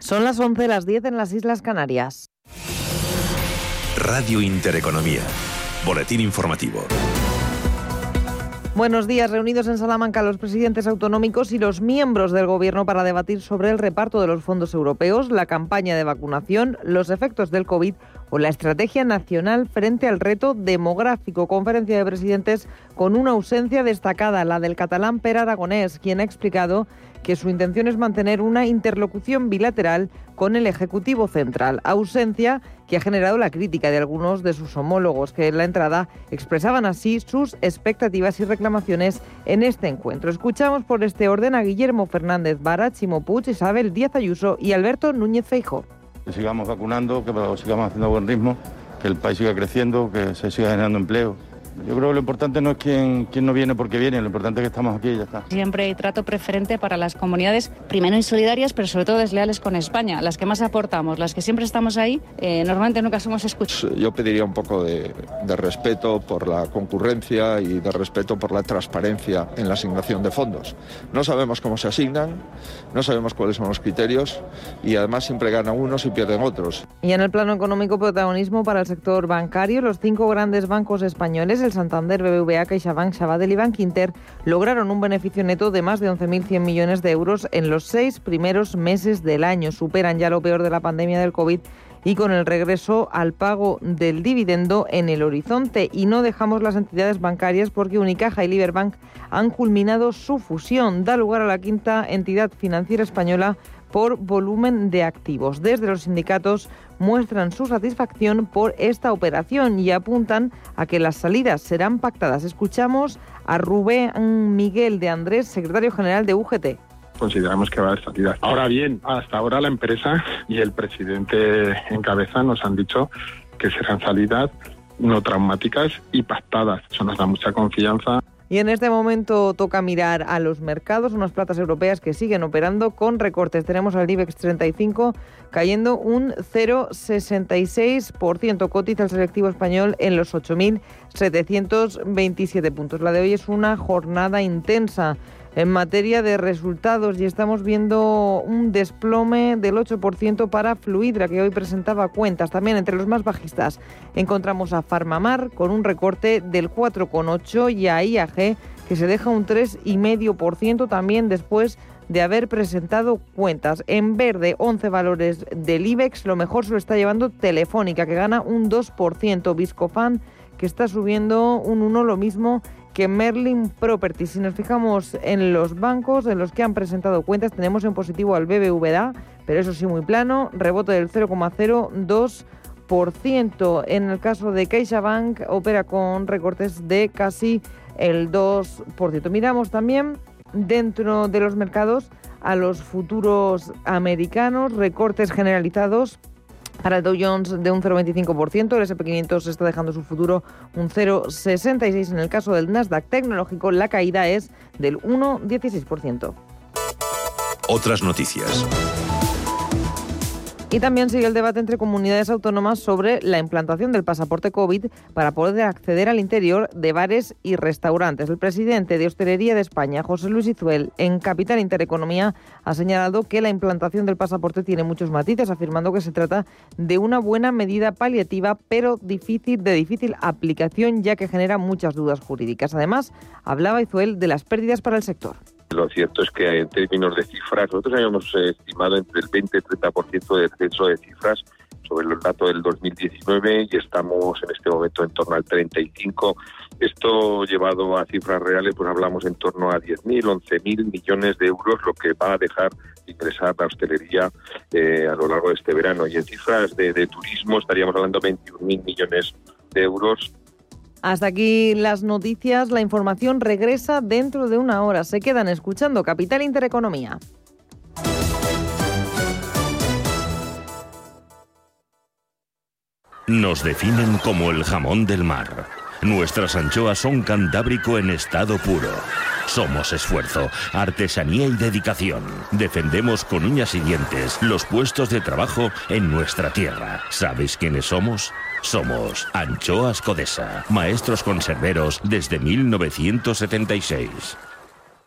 Son las 11, las 10 en las Islas Canarias. Radio Intereconomía. Boletín informativo. Buenos días. Reunidos en Salamanca los presidentes autonómicos y los miembros del Gobierno para debatir sobre el reparto de los fondos europeos, la campaña de vacunación, los efectos del COVID o la estrategia nacional frente al reto demográfico. Conferencia de presidentes con una ausencia destacada, la del catalán Per Aragonés, quien ha explicado que su intención es mantener una interlocución bilateral con el Ejecutivo Central, ausencia que ha generado la crítica de algunos de sus homólogos, que en la entrada expresaban así sus expectativas y reclamaciones en este encuentro. Escuchamos por este orden a Guillermo Fernández Vara, Chimo Puig, Isabel Díaz Ayuso y Alberto Núñez Feijo. Que sigamos vacunando, que sigamos haciendo buen ritmo, que el país siga creciendo, que se siga generando empleo yo creo que lo importante no es quién, quién no viene porque viene, lo importante es que estamos aquí y ya está. Siempre hay trato preferente para las comunidades, primero insolidarias, pero sobre todo desleales con España, las que más aportamos, las que siempre estamos ahí, eh, normalmente nunca somos escuchados. Yo pediría un poco de, de respeto por la concurrencia y de respeto por la transparencia en la asignación de fondos. No sabemos cómo se asignan, no sabemos cuáles son los criterios y además siempre ganan unos y pierden otros. Y en el plano económico, protagonismo para el sector bancario, los cinco grandes bancos españoles, el Santander, BBVA, CaixaBank, Sabadell y Bankinter lograron un beneficio neto de más de 11.100 millones de euros en los seis primeros meses del año. Superan ya lo peor de la pandemia del COVID y con el regreso al pago del dividendo en el horizonte. Y no dejamos las entidades bancarias porque Unicaja y Liberbank han culminado su fusión. Da lugar a la quinta entidad financiera española por volumen de activos. Desde los sindicatos muestran su satisfacción por esta operación y apuntan a que las salidas serán pactadas. Escuchamos a Rubén Miguel de Andrés, secretario general de UGT consideramos que va a haber salida. Ahora bien, hasta ahora la empresa y el presidente en cabeza nos han dicho que serán salidas no traumáticas y pactadas. Eso nos da mucha confianza. Y en este momento toca mirar a los mercados, unas platas europeas que siguen operando con recortes. Tenemos al IBEX 35 cayendo un 0,66%. Cotiza el selectivo español en los 8.727 puntos. La de hoy es una jornada intensa en materia de resultados y estamos viendo un desplome del 8% para Fluidra, que hoy presentaba cuentas. También entre los más bajistas encontramos a Farmamar con un recorte del 4,8% y a IAG que se deja un 3,5% también después de haber presentado cuentas. En verde, 11 valores del IBEX, lo mejor se lo está llevando Telefónica, que gana un 2%, Viscofan, que está subiendo un 1%, lo mismo que Merlin Property. Si nos fijamos en los bancos en los que han presentado cuentas, tenemos en positivo al BBVA, pero eso sí muy plano, rebote del 0,02%. En el caso de CaixaBank opera con recortes de casi el 2%. Miramos también dentro de los mercados a los futuros americanos, recortes generalizados para el Dow Jones de un 0,25%, el SP500 está dejando su futuro un 0,66%. En el caso del Nasdaq tecnológico, la caída es del 1,16%. Otras noticias. Y también sigue el debate entre comunidades autónomas sobre la implantación del pasaporte COVID para poder acceder al interior de bares y restaurantes. El presidente de Hostelería de España, José Luis Izuel, en Capital Intereconomía, ha señalado que la implantación del pasaporte tiene muchos matices, afirmando que se trata de una buena medida paliativa, pero difícil de difícil aplicación, ya que genera muchas dudas jurídicas. Además, hablaba Izuel de las pérdidas para el sector. Lo cierto es que en términos de cifras, nosotros habíamos eh, estimado entre el 20 y 30% de descenso de cifras sobre los datos del 2019 y estamos en este momento en torno al 35. Esto llevado a cifras reales, pues hablamos en torno a 10.000, 11.000 millones de euros, lo que va a dejar ingresar la hostelería eh, a lo largo de este verano. Y en cifras de, de turismo estaríamos hablando de 21.000 millones de euros hasta aquí las noticias. La información regresa dentro de una hora. Se quedan escuchando Capital Intereconomía. Nos definen como el jamón del mar. Nuestras anchoas son cantábrico en estado puro. Somos esfuerzo, artesanía y dedicación. Defendemos con uñas y dientes los puestos de trabajo en nuestra tierra. ¿Sabéis quiénes somos? Somos Anchoas Codesa, maestros conserveros desde 1976.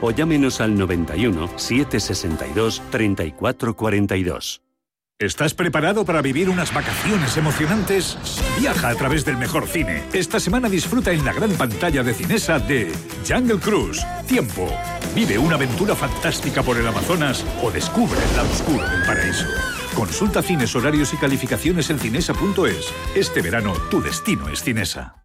o llámenos al 91 762 3442. ¿Estás preparado para vivir unas vacaciones emocionantes? Viaja a través del mejor cine. Esta semana disfruta en la gran pantalla de Cinesa de Jungle Cruise, Tiempo. Vive una aventura fantástica por el Amazonas o descubre el lado oscuro del paraíso. Consulta cines, horarios y calificaciones en cinesa.es. Este verano tu destino es Cinesa.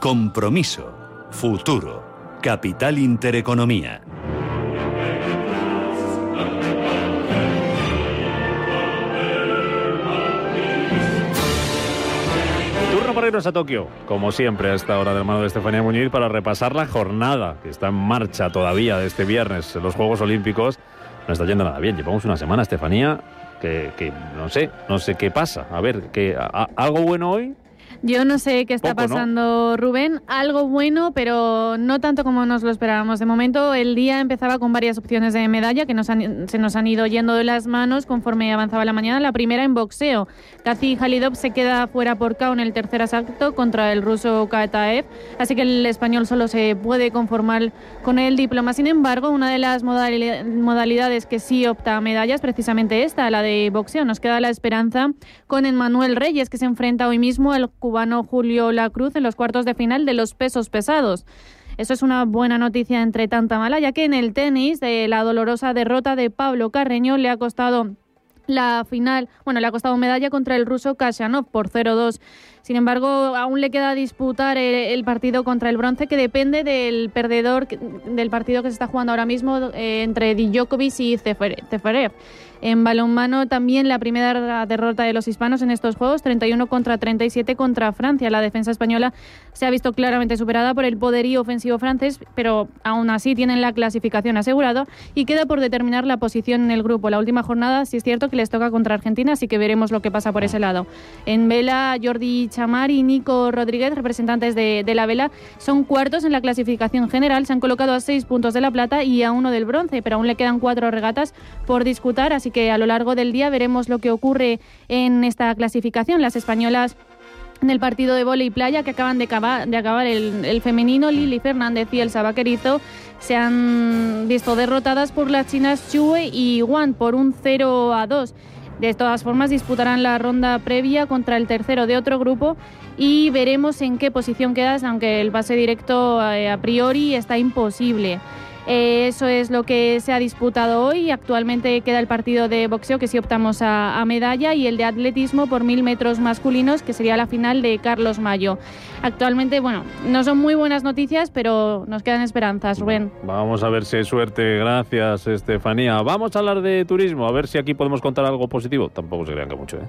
compromiso, futuro, capital intereconomía. Turno para irnos a Tokio, como siempre a esta hora del mano de Estefanía Muñiz para repasar la jornada que está en marcha todavía de este viernes en los Juegos Olímpicos. No está yendo nada bien, llevamos una semana, Estefanía, que, no sé, no sé qué pasa. A ver, que ¿algo bueno hoy? Yo no sé qué está Poco, ¿no? pasando, Rubén. Algo bueno, pero no tanto como nos lo esperábamos. De momento, el día empezaba con varias opciones de medalla que nos han- se nos han ido yendo de las manos conforme avanzaba la mañana. La primera en boxeo. Kazi Halidov se queda fuera por KO en el tercer asalto contra el ruso Kataev, así que el español solo se puede conformar con el diploma. Sin embargo, una de las modali- modalidades que sí opta a medallas, precisamente esta, la de boxeo. Nos queda la esperanza con Emmanuel Reyes, que se enfrenta hoy mismo al cubano Julio Lacruz en los cuartos de final de los pesos pesados. Eso es una buena noticia entre tanta mala, ya que en el tenis, la dolorosa derrota de Pablo Carreño le ha costado la final, bueno, le ha costado medalla contra el ruso Kashanov por 0-2. Sin embargo, aún le queda disputar el, partido contra el bronce, que depende del perdedor del partido que se está jugando ahora mismo eh, entre Djokovic y Ceferev. En balonmano también la primera derrota de los hispanos en estos juegos, 31 contra 37 contra Francia. La defensa española se ha visto claramente superada por el poderío ofensivo francés, pero aún así tienen la clasificación asegurada y queda por determinar la posición en el grupo. La última jornada sí es cierto que les toca contra Argentina, así que veremos lo que pasa por ese lado. En vela, Jordi Chamar y Nico Rodríguez, representantes de, de la vela, son cuartos en la clasificación general. Se han colocado a seis puntos de la plata y a uno del bronce, pero aún le quedan cuatro regatas por disputar, así que a lo largo del día veremos lo que ocurre en esta clasificación. Las españolas en el partido de vóley playa que acaban de acabar, de acabar el, el femenino, Lili Fernández y Elsa Vaquerizo se han visto derrotadas por las chinas Chue y Wan por un 0 a 2. De todas formas, disputarán la ronda previa contra el tercero de otro grupo y veremos en qué posición quedas, aunque el pase directo eh, a priori está imposible. Eh, eso es lo que se ha disputado hoy. Actualmente queda el partido de boxeo, que sí optamos a, a medalla, y el de atletismo por mil metros masculinos, que sería la final de Carlos Mayo. Actualmente, bueno, no son muy buenas noticias, pero nos quedan esperanzas, Rubén. Vamos a ver si hay suerte. Gracias, Estefanía. Vamos a hablar de turismo, a ver si aquí podemos contar algo positivo. Tampoco se crean que mucho, ¿eh?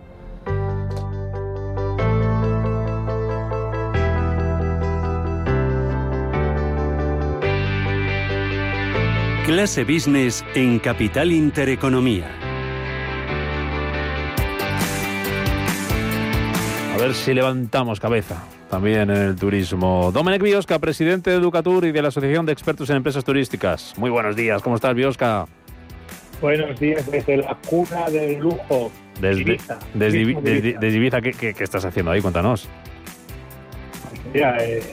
Clase Business en Capital Intereconomía. A ver si levantamos cabeza también en el turismo. Domenech Biosca, presidente de Educatur y de la Asociación de Expertos en Empresas Turísticas. Muy buenos días, ¿cómo estás, Biosca? Buenos días desde la cuna del lujo. Desde, Ibiza. desde, Ibiza, ¿qué, qué, qué estás haciendo ahí? Cuéntanos. Mira, eh,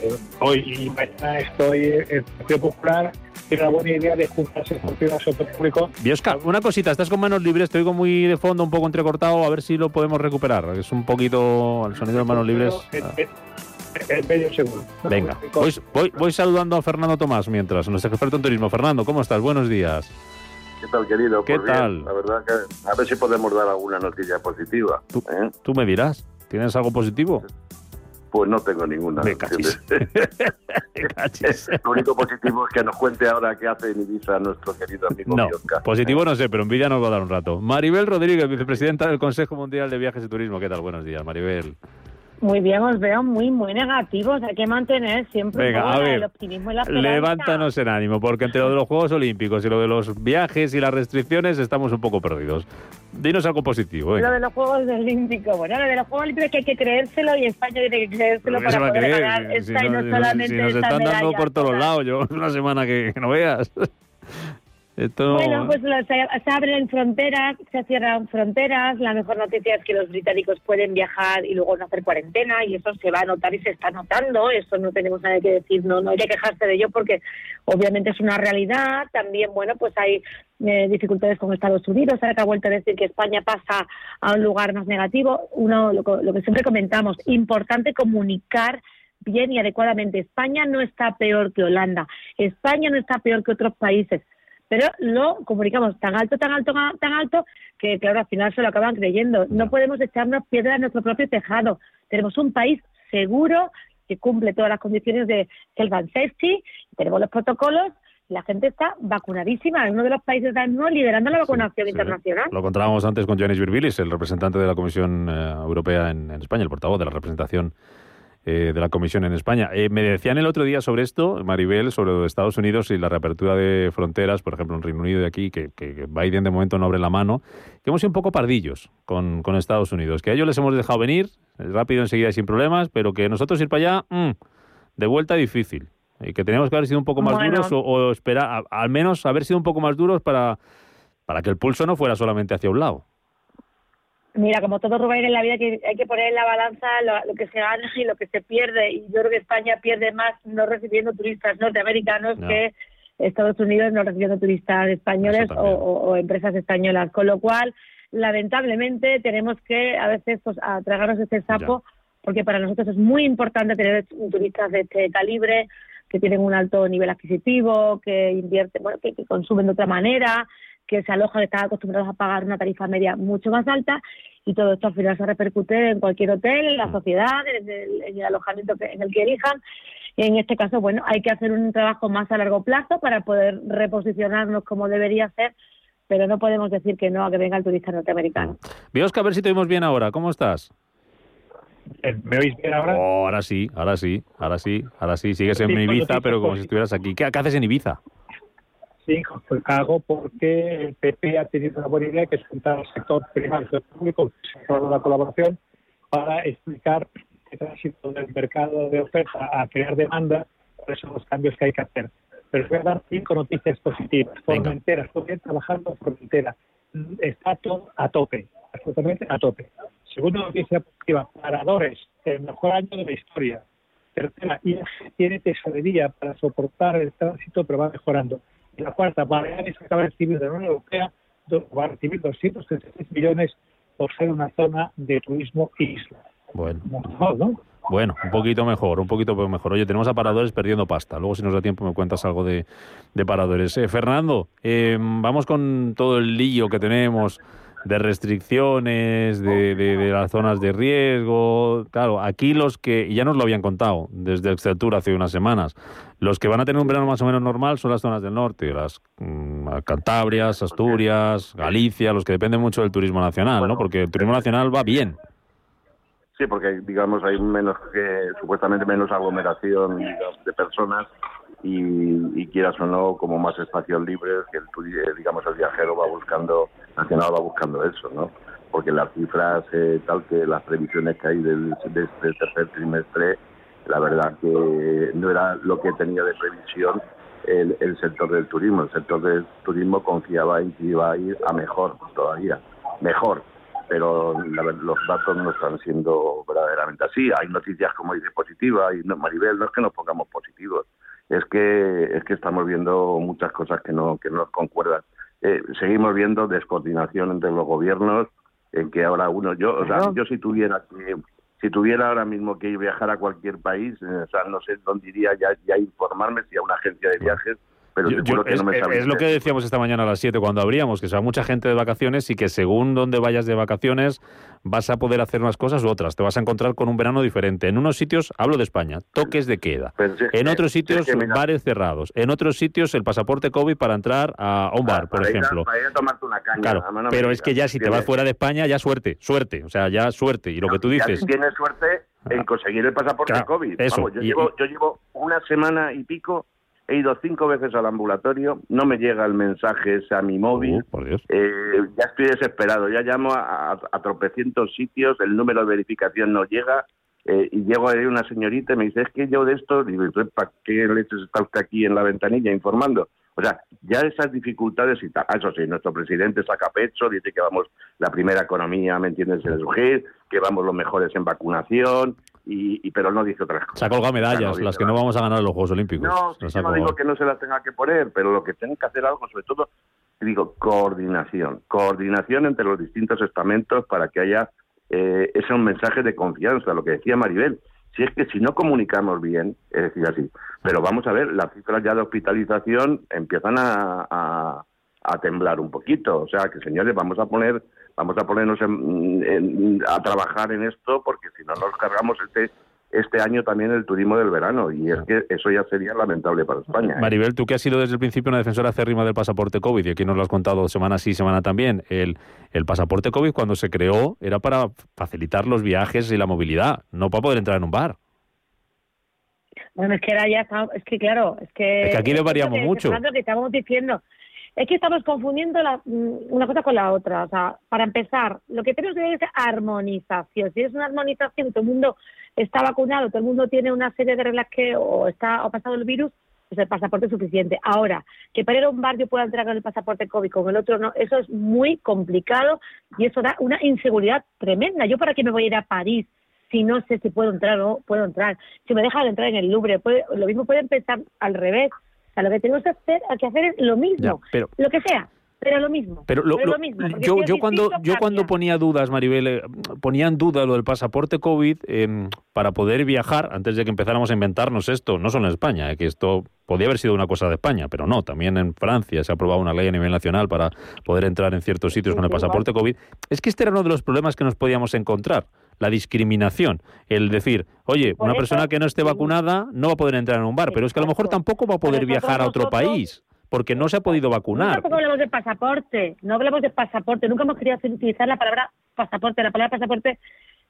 hoy y mañana estoy en el Partido Popular. Tiene una buena idea de juntarse sector público. Biosca, una cosita, estás con manos libres, te oigo muy de fondo, un poco entrecortado, a ver si lo podemos recuperar. Es un poquito el sonido de manos libres. Ah, que- el medio seguro. Venga, voy, voy, voy saludando a Fernando Tomás mientras, nuestro experto en turismo. Fernando, ¿cómo estás? Buenos días. ¿Qué tal, querido? ¿Qué Pues bien, tal? la verdad que a ver si podemos dar alguna noticia positiva. ¿eh? Tú me dirás, ¿tienes algo positivo? Pues no tengo ninguna. Me ¿entiendes? Lo único positivo es que nos cuente ahora qué hace en Ibiza nuestro querido amigo No, Biosca. positivo no sé, pero envidia nos va a dar un rato. Maribel Rodríguez, vicepresidenta del Consejo Mundial de Viajes y Turismo. ¿Qué tal? Buenos días, Maribel. Muy bien, os veo muy, muy negativos. Hay que mantener siempre Venga, poco a la- ver, el optimismo y la esperanza. Levántanos en ánimo, porque entre lo de los Juegos Olímpicos y lo de los viajes y las restricciones estamos un poco perdidos. Dinos algo positivo, Lo de los Juegos Olímpicos. Bueno, lo de los Juegos Olímpicos que hay que creérselo y España tiene que creérselo ¿Qué se para poder creer? ganar Si esta no- y no si- solamente si nos esta están dando medalla. por todos lados, yo una semana que, que no veas. Bueno, pues lo- se, abren fronteras, se cierran fronteras. La mejor noticia es que los británicos pueden viajar y luego no hacer cuarentena y eso se va a notar y se está notando. Eso no tenemos nada que decir, no, no hay que quejarse de ello porque obviamente es una realidad. También, bueno, pues hay eh, dificultades con Estados Unidos. Ahora que ha vuelto a decir que España pasa a un lugar más negativo. Uno, lo, lo que siempre comentamos, importante comunicar bien y adecuadamente. España no está peor que Holanda. España no está peor que otros países pero lo comunicamos tan alto, tan alto, tan alto, que claro, al final se lo acaban creyendo. No podemos echarnos piedra en nuestro propio tejado. Tenemos un país seguro que cumple todas las condiciones de health safety, tenemos los protocolos, la gente está vacunadísima, es uno de los países del mundo liderando la vacunación internacional. Lo contábamos antes con Jonis Virbilis, el representante de la Comisión eh, Europea en, en España, el portavoz de la representación eh, de la Comisión en España. Eh, me decían el otro día sobre esto, Maribel, sobre Estados Unidos y la reapertura de fronteras, por ejemplo, en Reino Unido de aquí, que, Biden de momento no abre la mano, que hemos sido un poco pardillos con, con Estados Unidos, que a ellos les hemos dejado venir eh, rápido enseguida y sin problemas, pero que nosotros ir para allá, mm, de vuelta difícil. Y que teníamos que haber sido un poco más Bueno. duros o, o esperar, a- al menos haber sido un poco más duros para, para que el pulso no fuera solamente hacia un lado. Mira, como todo Rubén en la vida, que hay que poner en la balanza lo, lo que se gana y lo que se pierde. Y yo creo que España pierde más no recibiendo turistas norteamericanos No. que Estados Unidos no recibiendo turistas españoles o, o- o empresas españolas. Con lo cual, lamentablemente, tenemos que a veces pues, tragarnos este sapo, porque para nosotros es muy importante tener turistas de este calibre, que tienen un alto nivel adquisitivo, que invierten, bueno, que, que consumen de otra manera, que se alojan, están acostumbrados a pagar una tarifa media mucho más alta y todo esto al final se repercute en cualquier hotel, en la sociedad, en el, en el alojamiento que- en el que elijan. Y en este caso, bueno, hay que hacer un trabajo más a largo plazo para poder reposicionarnos como debería ser, pero no podemos decir que no a que venga el turista norteamericano. Biosca, a ver si te oímos bien ahora. ¿Cómo estás? ¿Me oís bien ahora? Oh, ahora sí, ahora sí, ahora sí, ahora sí. Sigues en Ibiza, pero como si estuvieras aquí. ¿Qué, qué haces en Ibiza? Sí, pues hago porque el PP ha tenido una buena idea que es juntar al sector privado y sector público, el sector de la colaboración, para explicar el tránsito del mercado de oferta a crear demanda, cuáles son los cambios que hay que hacer. Pero os voy a dar cinco noticias positivas. Formentera, estoy trabajando en Formentera. Está todo a tope, absolutamente a tope. Segunda noticia positiva, paradores, el mejor año de la historia. Tercera, IAG tiene tesorería para soportar el tránsito, pero va mejorando. La cuarta, Baleares acaba de recibir de la Unión Europea, va a recibir 236 millones por ser una zona de turismo isla. Bueno. Mejor, ¿no? Bueno, un poquito mejor, un poquito mejor. Oye, tenemos a paradores perdiendo pasta. Luego, si nos da tiempo, me cuentas algo de, de paradores. Eh, Fernando, eh, vamos con todo el lío que tenemos de restricciones, de, de- de las zonas de riesgo. Claro, aquí los que, y ya nos lo habían contado desde Exceltur hace unas semanas, los que van a tener un verano más o menos normal son las zonas del norte, las mm, Cantabrias, Asturias, Galicia, los que dependen mucho del turismo nacional, ¿no? Porque el turismo nacional va bien. Sí, porque digamos hay menos que supuestamente menos aglomeración digamos, de personas y, y quieras o no como más espacios libres que el eh, digamos el viajero va buscando nacional va buscando eso, ¿no? Porque las cifras tal que las previsiones que hay de este tercer trimestre la verdad que no era lo que tenía de previsión el, el sector del turismo. El sector del turismo confiaba en que iba a ir a mejor todavía, mejor pero la los datos no están siendo verdaderamente así. Hay noticias, como dice, positivas, y no, Maribel, no es que nos pongamos positivos, es que es que estamos viendo muchas cosas que no que no nos concuerdan. Eh, seguimos viendo descoordinación entre los gobiernos, en que ahora uno, yo, o sea, yo si tuviera que si tuviera ahora mismo que ir viajar a cualquier país, eh, o sea, no sé dónde iría ya, ya informarme si a una agencia de viajes pero Yo- que es, no me es- sabe es lo que decíamos esta mañana a las 7 cuando abríamos, que se va mucha gente de vacaciones y que según donde vayas de vacaciones vas a poder hacer unas cosas u otras. Te vas a encontrar con un verano diferente. En unos sitios, hablo de España, toques de queda. Si En que- otros si es sitios, que bares cerrados. En otros sitios, el pasaporte COVID para entrar a un bar, por a- ejemplo. para ir a tomarte una caña. Claro, pero es que ya si te vas fuera de España, ya suerte, suerte. O sea, ya suerte. Y lo que tú dices... si tienes suerte en conseguir el pasaporte Claro, COVID. eso, Vamos, yo, y- llevo, yo llevo una semana y pico, he ido cinco veces al ambulatorio, no me llega el mensaje ese a mi móvil. Uh, por Dios. Eh, ya estoy desesperado, ya llamo a, a- a tropecientos sitios, el número de verificación no llega. eh, y llego ahí una señorita y me dice, es que yo de esto, digo, ¿y usted ¿para qué leches está usted aquí en la ventanilla informando? O sea, ya esas dificultades y tal. Eso sí, nuestro presidente saca pecho, dice que vamos la primera economía, ¿me entiendes?, en surgir, que vamos los mejores en vacunación, y, y- pero no dice otras cosas. Se ha colgado medallas, no las que no vamos a ganar en los Juegos Olímpicos. No, sí, yo no digo que no se las tenga que poner, pero lo que tienen que hacer algo, sobre todo, digo, coordinación. Coordinación entre los distintos estamentos para que haya eh, esos mensajes de confianza, lo que decía Maribel. Si es que si no comunicamos bien, es decir, así. Pero vamos a ver, las cifras ya de hospitalización empiezan a, a- a temblar un poquito. O sea, que señores, vamos a poner vamos a ponernos en- en- a trabajar en esto porque si no nos cargamos este este año también el turismo del verano y es que eso ya sería lamentable para España. ¿eh? Maribel, tú que has sido desde el principio una defensora acérrima del pasaporte COVID, y aquí nos lo has contado semana sí, semana también, el, el pasaporte COVID cuando se creó era para facilitar los viajes y la movilidad, no para poder entrar en un bar. Bueno, es que era ya, está- es que claro, es que... Es que aquí le es variamos mucho. Fernando, que estamos diciendo. Es que estamos confundiendo la- mm, una cosa con la otra. O sea, para empezar, lo que tenemos que ver es armonización. Si es una armonización, todo el mundo está vacunado, todo el mundo tiene una serie de reglas que o está o ha pasado el virus, pues el pasaporte es suficiente. Ahora, que para ir a un bar yo pueda entrar con el pasaporte COVID, con el otro no, eso es muy complicado y eso da una inseguridad tremenda. ¿Yo para qué me voy a ir a París si no sé si puedo entrar o no puedo entrar? Si me dejan entrar en el Louvre, puede- lo mismo puede empezar al revés. Sea, lo que tenemos que hacer, que hacer es lo mismo, Ya, pero- lo que sea, pero lo mismo. Pero lo- mismo, yo, yo cuando yo cuando ponía dudas, Maribel, eh, ponía en duda lo del pasaporte COVID em, para poder viajar antes de que empezáramos a inventarnos esto, no solo en España, eh, que esto podía haber sido una cosa de España, pero no, también en Francia se ha aprobado una ley a nivel nacional para poder entrar en ciertos sitios con el pasaporte COVID. Es que este era uno de los problemas que nos podíamos encontrar, la discriminación, el decir, oye, Por una eso- persona que no esté vacunada no va a poder entrar en un bar, pero es que a lo mejor tampoco va a poder viajar a otro nosotros- país porque no se ha podido vacunar. Tampoco hablamos de pasaporte, no hablamos de pasaporte, nunca hemos querido utilizar la palabra pasaporte, la palabra pasaporte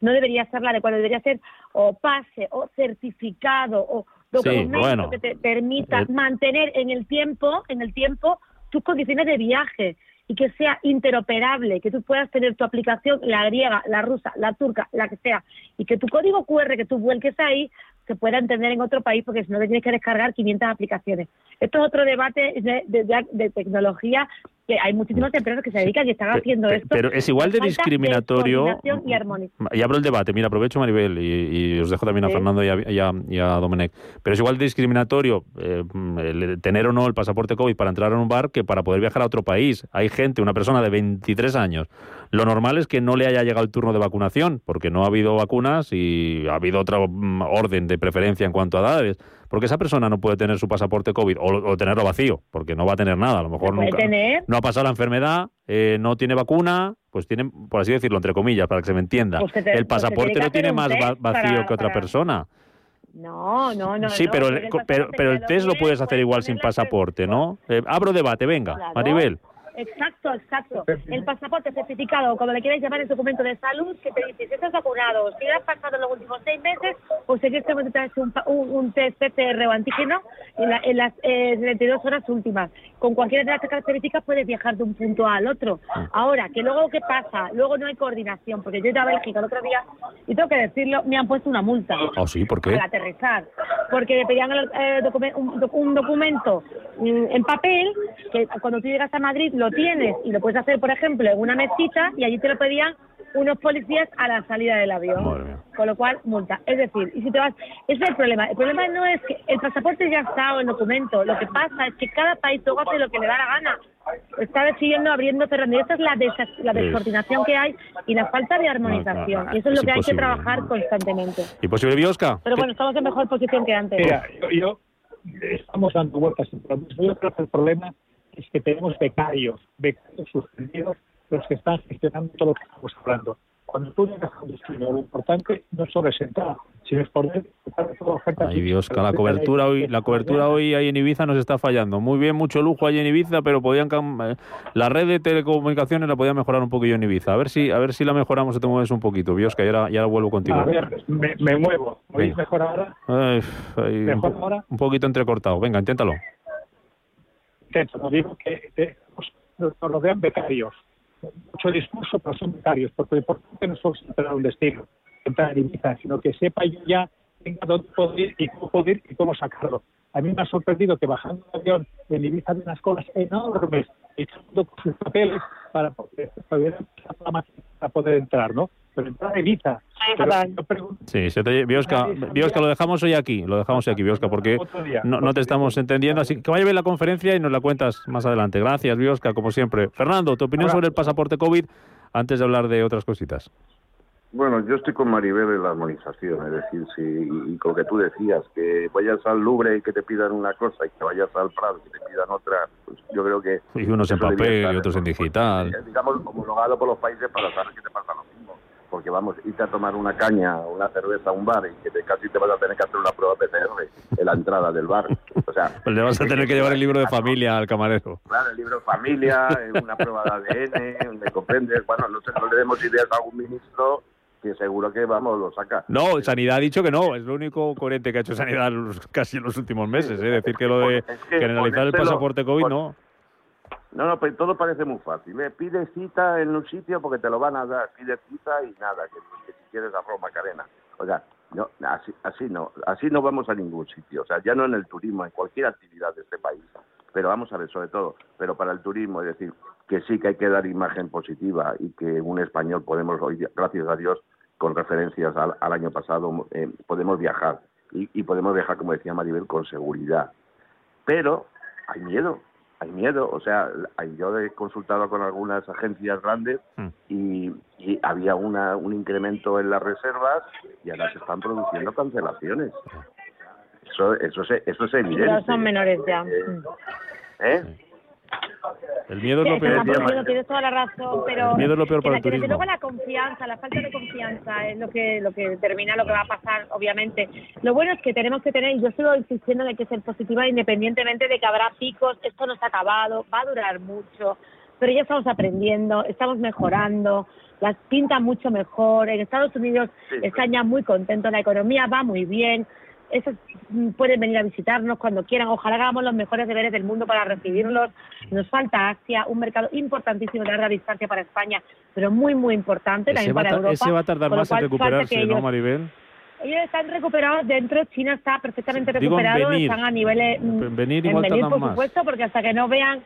no debería ser la adecuada, debería ser o pase o certificado o documento bueno. que te permita Eh. mantener en el tiempo, en el tiempo tus condiciones de viaje y que sea interoperable, que tú puedas tener tu aplicación, la griega, la rusa, la turca, la que sea, y que tu código QR que tú vuelques ahí se pueda entender en otro país, porque si no te tienes que descargar 500 aplicaciones. Esto es otro debate de, de- tecnología, que hay muchísimas empresas que se dedican y están haciendo esto. pero es igual de discriminatorio- y armonización. Y abro el debate, mira, aprovecho Maribel y, y os dejo también a Sí. Fernando y a, y a- y a Domenech. Pero es igual de discriminatorio eh, el tener o no el pasaporte COVID para entrar en un bar que para poder viajar a otro país. Hay gente, una persona de 23 años. Lo normal es que no le haya llegado el turno de vacunación porque no ha habido vacunas y ha habido otro mm, orden de preferencia en cuanto a edades. Porque esa persona no puede tener su pasaporte COVID o, o tenerlo vacío, porque no va a tener nada. A lo mejor nunca, tener. no ha pasado la enfermedad, eh, no tiene vacuna, pues tiene, por así decirlo, entre comillas, para que se me entienda. Pues te- el pues pasaporte que no tiene más va- vacío para- que otra para- persona. No, no, no. sí, pero, el, pero, pero te el lo test lo puedes hacer igual sin pasaporte, ¿no? Eh, abro debate, venga. Maribel. Exacto, exacto. El pasaporte certificado, como le quieras llamar, es documento de salud que te dice si estás vacunado, si has pasado los últimos seis meses o si quieres que te hagas un, pa- un, un test PCR o antígeno en, la- en las eh, 72 horas últimas. Con cualquiera de las características puedes viajar de un punto al otro. Ahora, que luego, ¿qué pasa? Luego no hay coordinación, porque yo ido a Bélgica el otro día y tengo que decirlo, me han puesto una multa Oh, sí, ¿por qué? al aterrizar, porque me pedían el, eh, un, un documento mm, en papel que cuando tú llegas a Madrid lo tienes y lo puedes hacer, por ejemplo, en una mesita y allí te lo pedían unos policías a la salida del avión. Con lo cual, multa. Es decir, y si te vas, ese es el problema. El problema no es que el pasaporte ya está o el documento. Lo que pasa es que cada país luego hace lo que le da la gana. Está decidiendo, abriendo, cerrando. Y esa es la, desa- la descoordinación que hay y la falta de armonización. Y eso es es lo que hay que trabajar constantemente. ¿Imposible, Biosca? Pero bueno, estamos en mejor posición que antes. Mira, yo, yo- estamos dando vueltas en lo mismo. Yo creo que el problema es que tenemos becarios, becarios suspendidos, los que están gestionando todo lo que estamos hablando. Cuando tú llegas a un destino, lo importante no solo es entrar, sino es poder toda la oferta. Ay, Biosca, la cobertura hoy, la cobertura hoy ahí en Ibiza nos está fallando. Muy bien, mucho lujo ahí en Ibiza, pero podían eh, la red de telecomunicaciones la podían mejorar un poquillo en Ibiza. A ver si, a ver si la mejoramos o te mueves un poquito, Biosca, y ahora, y ahora vuelvo contigo. A ver, me, me muevo. ¿Oís Venga. mejor ahora? Ay, ay, un, ¿Mejor ahora? un poquito entrecortado. Venga, inténtalo. No digo que que nos, nos rodean becarios. Mucho discurso, pero son becarios, porque lo importante no solo entrar a un destino, entrar en Ibiza, sino que sepa yo ya tenga dónde puedo y cómo ir y cómo sacarlo. A mí me ha sorprendido que bajando un avión en Ibiza de unas colas enormes, echando sus papeles para poder, para poder entrar, ¿no? Pero entrar a Ibiza. Sí, se te, Biosca, Biosca, lo dejamos hoy aquí, lo dejamos hoy aquí, Biosca, porque no, no te estamos entendiendo, así que vaya bien la conferencia y nos la cuentas más adelante. Gracias, Biosca, como siempre. Fernando, tu opinión sobre el pasaporte COVID antes de hablar de otras cositas. Bueno, yo estoy con Maribel en la armonización, es decir, si, y, con lo que tú decías, que vayas al Louvre y que te pidan una cosa y que vayas al Prado y que te pidan otra, pues yo creo que... Y unos en papel estar y otros en digital. digamos, homologado por los países para saber que te pasa lo mismo. Porque vamos, irte a tomar una caña o una cerveza a un bar y que te, casi te vas a tener que hacer una prueba PCR en la entrada del bar. O sea, Pues le vas a tener que llevar el libro de familia al camarero. Claro, el libro de familia, eh, una prueba de ADN, me comprendes. Bueno, no, sé, no le demos ideas a algún ministro que seguro que, vamos, lo saca. No, Sanidad ha dicho que no, es lo único coherente que ha hecho Sanidad casi en los últimos meses, es decir, que lo de que generalizar el pasaporte COVID no. No, no, pues todo parece muy fácil. ¿eh? Pide cita en un sitio porque te lo van a dar. Pide cita y nada, que, si quieres a Roma, Macarena. O sea, no, así, así no, así no vamos a ningún sitio. O sea, ya no en el turismo, en cualquier actividad de este país. Pero vamos a ver, sobre todo, pero para el turismo, es decir, que sí que hay que dar imagen positiva y que un español podemos, gracias a Dios, con referencias al, al año pasado, eh, podemos viajar. Y, y podemos viajar, como decía Maribel, con seguridad. Pero hay miedo, hay miedo. O sea, yo he consultado con algunas agencias grandes y, y había una, un incremento en las reservas y ahora se están produciendo cancelaciones. Eso, eso, es, eso es Pero evidente. son menores ya. ¿Eh? El miedo es Sí, lo peor. estamos viendo, tienes toda la razón, pero El miedo es lo peor que para el que desde turismo. luego la confianza, la falta de confianza es lo que lo que determina lo que va a pasar, obviamente. Lo bueno es que tenemos que tener, y yo sigo insistiendo en que ser positiva independientemente de que habrá picos, esto no se ha acabado, va a durar mucho, pero ya estamos aprendiendo, estamos mejorando, las pinta mucho mejor, en Estados Unidos están ya muy contentos, la economía va muy bien, esos mm, pueden venir a visitarnos cuando quieran. Ojalá hagamos los mejores deberes del mundo para recibirlos. Nos falta Asia, un mercado importantísimo de larga distancia para España, pero muy, muy importante Ese también va, a para Europa. ese va a tardar más en recuperarse, ¿no, Maribel? ellos están recuperados dentro, China está perfectamente recuperado, venir. están a niveles mm, En venir en igual venir, por más. supuesto, porque hasta que no vean,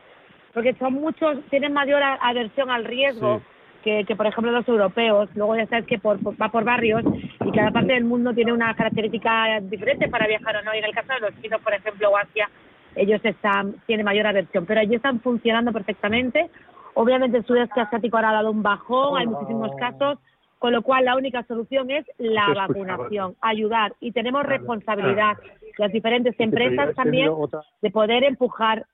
porque son muchos, tienen mayor aversión al riesgo Sí. Que, que, por ejemplo, los europeos. Luego ya sabes que por, por- va por barrios y cada parte del mundo tiene una característica diferente para viajar o no. Y en el caso de los chinos, por ejemplo, o Asia, ellos están, tienen mayor aversión, pero allí están funcionando perfectamente. Obviamente el sudeste asiático ahora ha dado un bajón, hay muchísimos casos, con lo cual la única solución es la Te escuchaba. vacunación, ayudar. Y tenemos responsabilidad, las diferentes empresas también, de poder empujar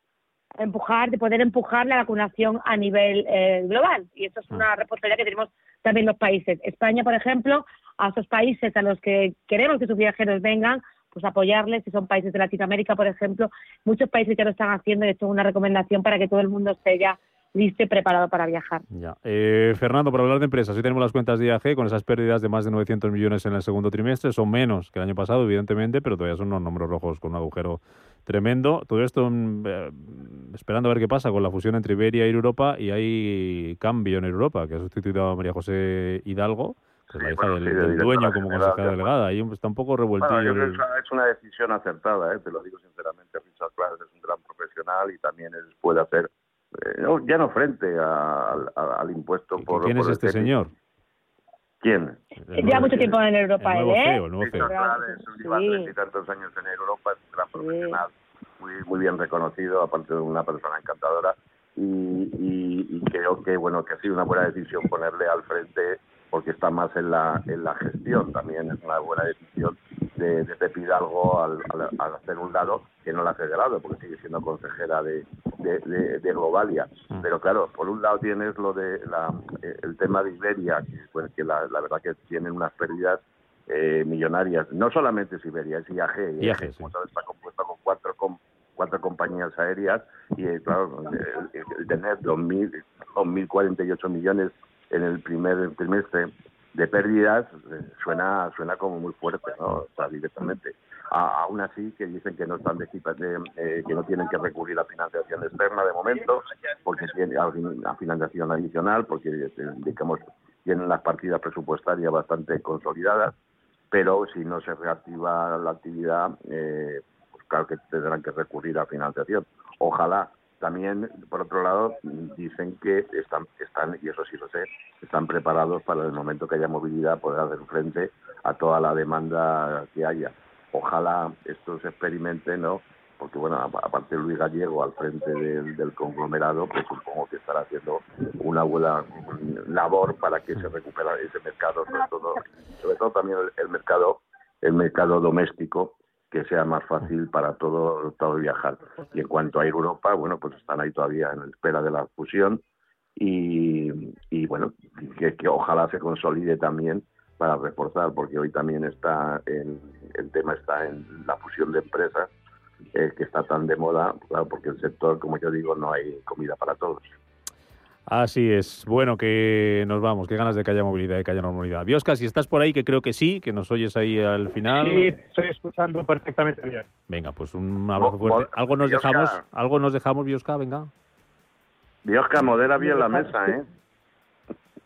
empujar de poder empujar la vacunación a nivel eh, global y eso es una responsabilidad que tenemos también los países España por ejemplo a esos países a los que queremos que sus viajeros vengan pues apoyarles si son países de Latinoamérica por ejemplo muchos países ya lo están haciendo y esto es una recomendación para que todo el mundo esté ya listo y preparado para viajar Ya. Eh, Fernando, para hablar de empresas, hoy tenemos las cuentas de IAG con esas pérdidas de más de 900 millones en el segundo trimestre. Son menos que el año pasado, evidentemente, pero todavía son unos números rojos con un agujero tremendo. Todo esto mm, eh, esperando a ver qué pasa con la fusión entre Iberia y Europa y hay cambio en Europa, que ha sustituido a María José Hidalgo, que es la hija bueno, del, sí, de del dueño como consejera delegada. Ahí está un poco revueltillo. Bueno, yo creo el- que es una decisión acertada, ¿eh? te lo digo sinceramente. Richard Clark es un gran profesional y también él puede hacer, eh, no, ya no frente a- al- impuesto por. ¿Quién por es este señor? ¿Quién? Lleva mucho tiempo en Europa, el nuevo ¿eh? CEO, el nuevo CEO. Prades lleva treinta y tantos años en Europa, es un gran profesional, muy, muy bien reconocido, aparte de una persona encantadora. Y, y- y creo que bueno que ha sido una buena decisión ponerle al frente porque está más en la en la gestión también es una buena decisión de, de Pepe Hidalgo al, al- al hacer un lado que no la hace de lado porque sigue siendo consejera de, de, de- de Globalia. Pero claro por un lado tienes lo de la, eh, el tema de Iberia que, pues, que la, la verdad que tienen unas pérdidas eh, millonarias. No solamente es Iberia es IAG IAG, sí. como sabes, está compuesta con cuatro com- cuatro compañías aéreas y eh, claro el, el tener 2.000 2.048 millones en el primer trimestre de pérdidas eh, suena suena como muy fuerte no o directamente A- aún así que dicen que no están de, eh, que no tienen que recurrir a financiación externa de momento porque tienen a, fin- a financiación adicional porque eh, digamos tienen las partidas presupuestarias bastante consolidadas pero si no se reactiva la actividad, eh, pues claro que tendrán que recurrir a financiación. Ojalá. También, por otro lado, dicen que están, están, y eso sí lo sé, están preparados para el momento que haya movilidad poder hacer frente a toda la demanda que haya. Ojalá esto se experimente, ¿no? Porque, bueno, aparte Luis Gallego al frente del, del conglomerado, pues supongo que estará haciendo una buena labor para que se recupere ese mercado, sobre todo, sobre todo también el, el mercado el mercado doméstico que sea más fácil para todo, todo viajar. Y en cuanto a Europa, bueno, pues están ahí todavía en espera de la fusión y, y bueno, que, que ojalá se consolide también para reforzar, porque hoy también está en, el tema está en la fusión de empresas, eh, que está tan de moda, claro, porque el sector, como yo digo, no hay comida para todos. Así es. Bueno, que nos vamos. Qué ganas de que haya movilidad y que haya normalidad. Biosca, si estás por ahí, que creo que sí, que nos oyes ahí al final. Sí, estoy escuchando perfectamente bien. Venga, pues un abrazo fuerte. Algo nos Biosca. dejamos, algo nos dejamos, Biosca, venga. Biosca, modera bien la mesa, ¿eh?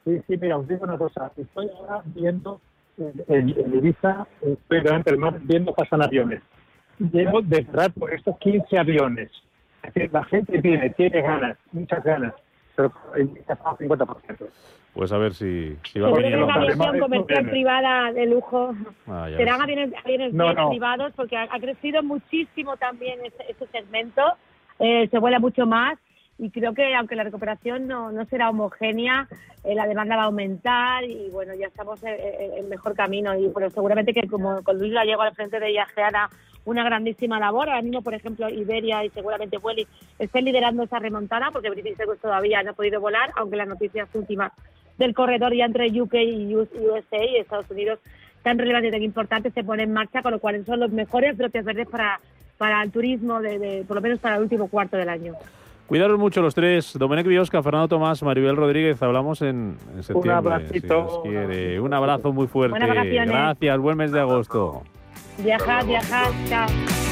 Sí, sí, mira, os digo una cosa. Estoy ahora viendo en, Ibiza, estoy delante del mar, viendo pasan aviones. Llevo desde rato estos 15 aviones. Es decir, la gente viene, tiene ganas, muchas ganas, pero está al 50%. Pues a ver si, si va a venir. es una aviación comercial privada de lujo. Ah, Serán ves. aviones, aviones No, bien no. privados porque ha, ha crecido muchísimo también ese, ese segmento. Eh, se vuela mucho más y creo que aunque la recuperación no, no será homogénea, eh, la demanda va a aumentar y bueno, ya estamos en, en- mejor camino. Y bueno, seguramente que como con Luis Gallego al frente de IAG hará una grandísima labor. Ahora mismo, por ejemplo, Iberia y seguramente Vueling estén liderando esa remontada porque British Airways todavía no ha podido volar, aunque las noticias últimas del corredor ya entre UK y US- USA y Estados Unidos tan relevantes y tan importantes se pone en marcha, con lo cual son los mejores brotes verdes para, para el turismo, de, de- por lo menos para el último cuarto del año. Cuidaros mucho los tres. Domenech Biosca, Fernando Tomás, Maribel Rodríguez. Hablamos en, en septiembre. abracito. si. Un abrazo muy fuerte. Buenas vacaciones. Gracias. Buen mes de agosto. Viajad, viajad, chao.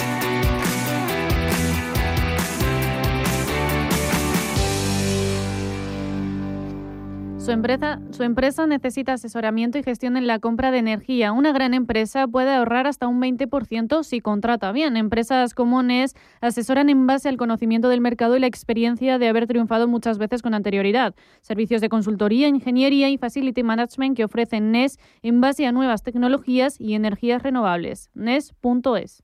Su empresa, necesita asesoramiento y gestión en la compra de energía. Una gran empresa puede ahorrar hasta un 20% si contrata bien. Empresas como NES asesoran en base al conocimiento del mercado y la experiencia de haber triunfado muchas veces con anterioridad. Servicios de consultoría, ingeniería y facility management que ofrecen NES en base a nuevas tecnologías y energías renovables. NES.es.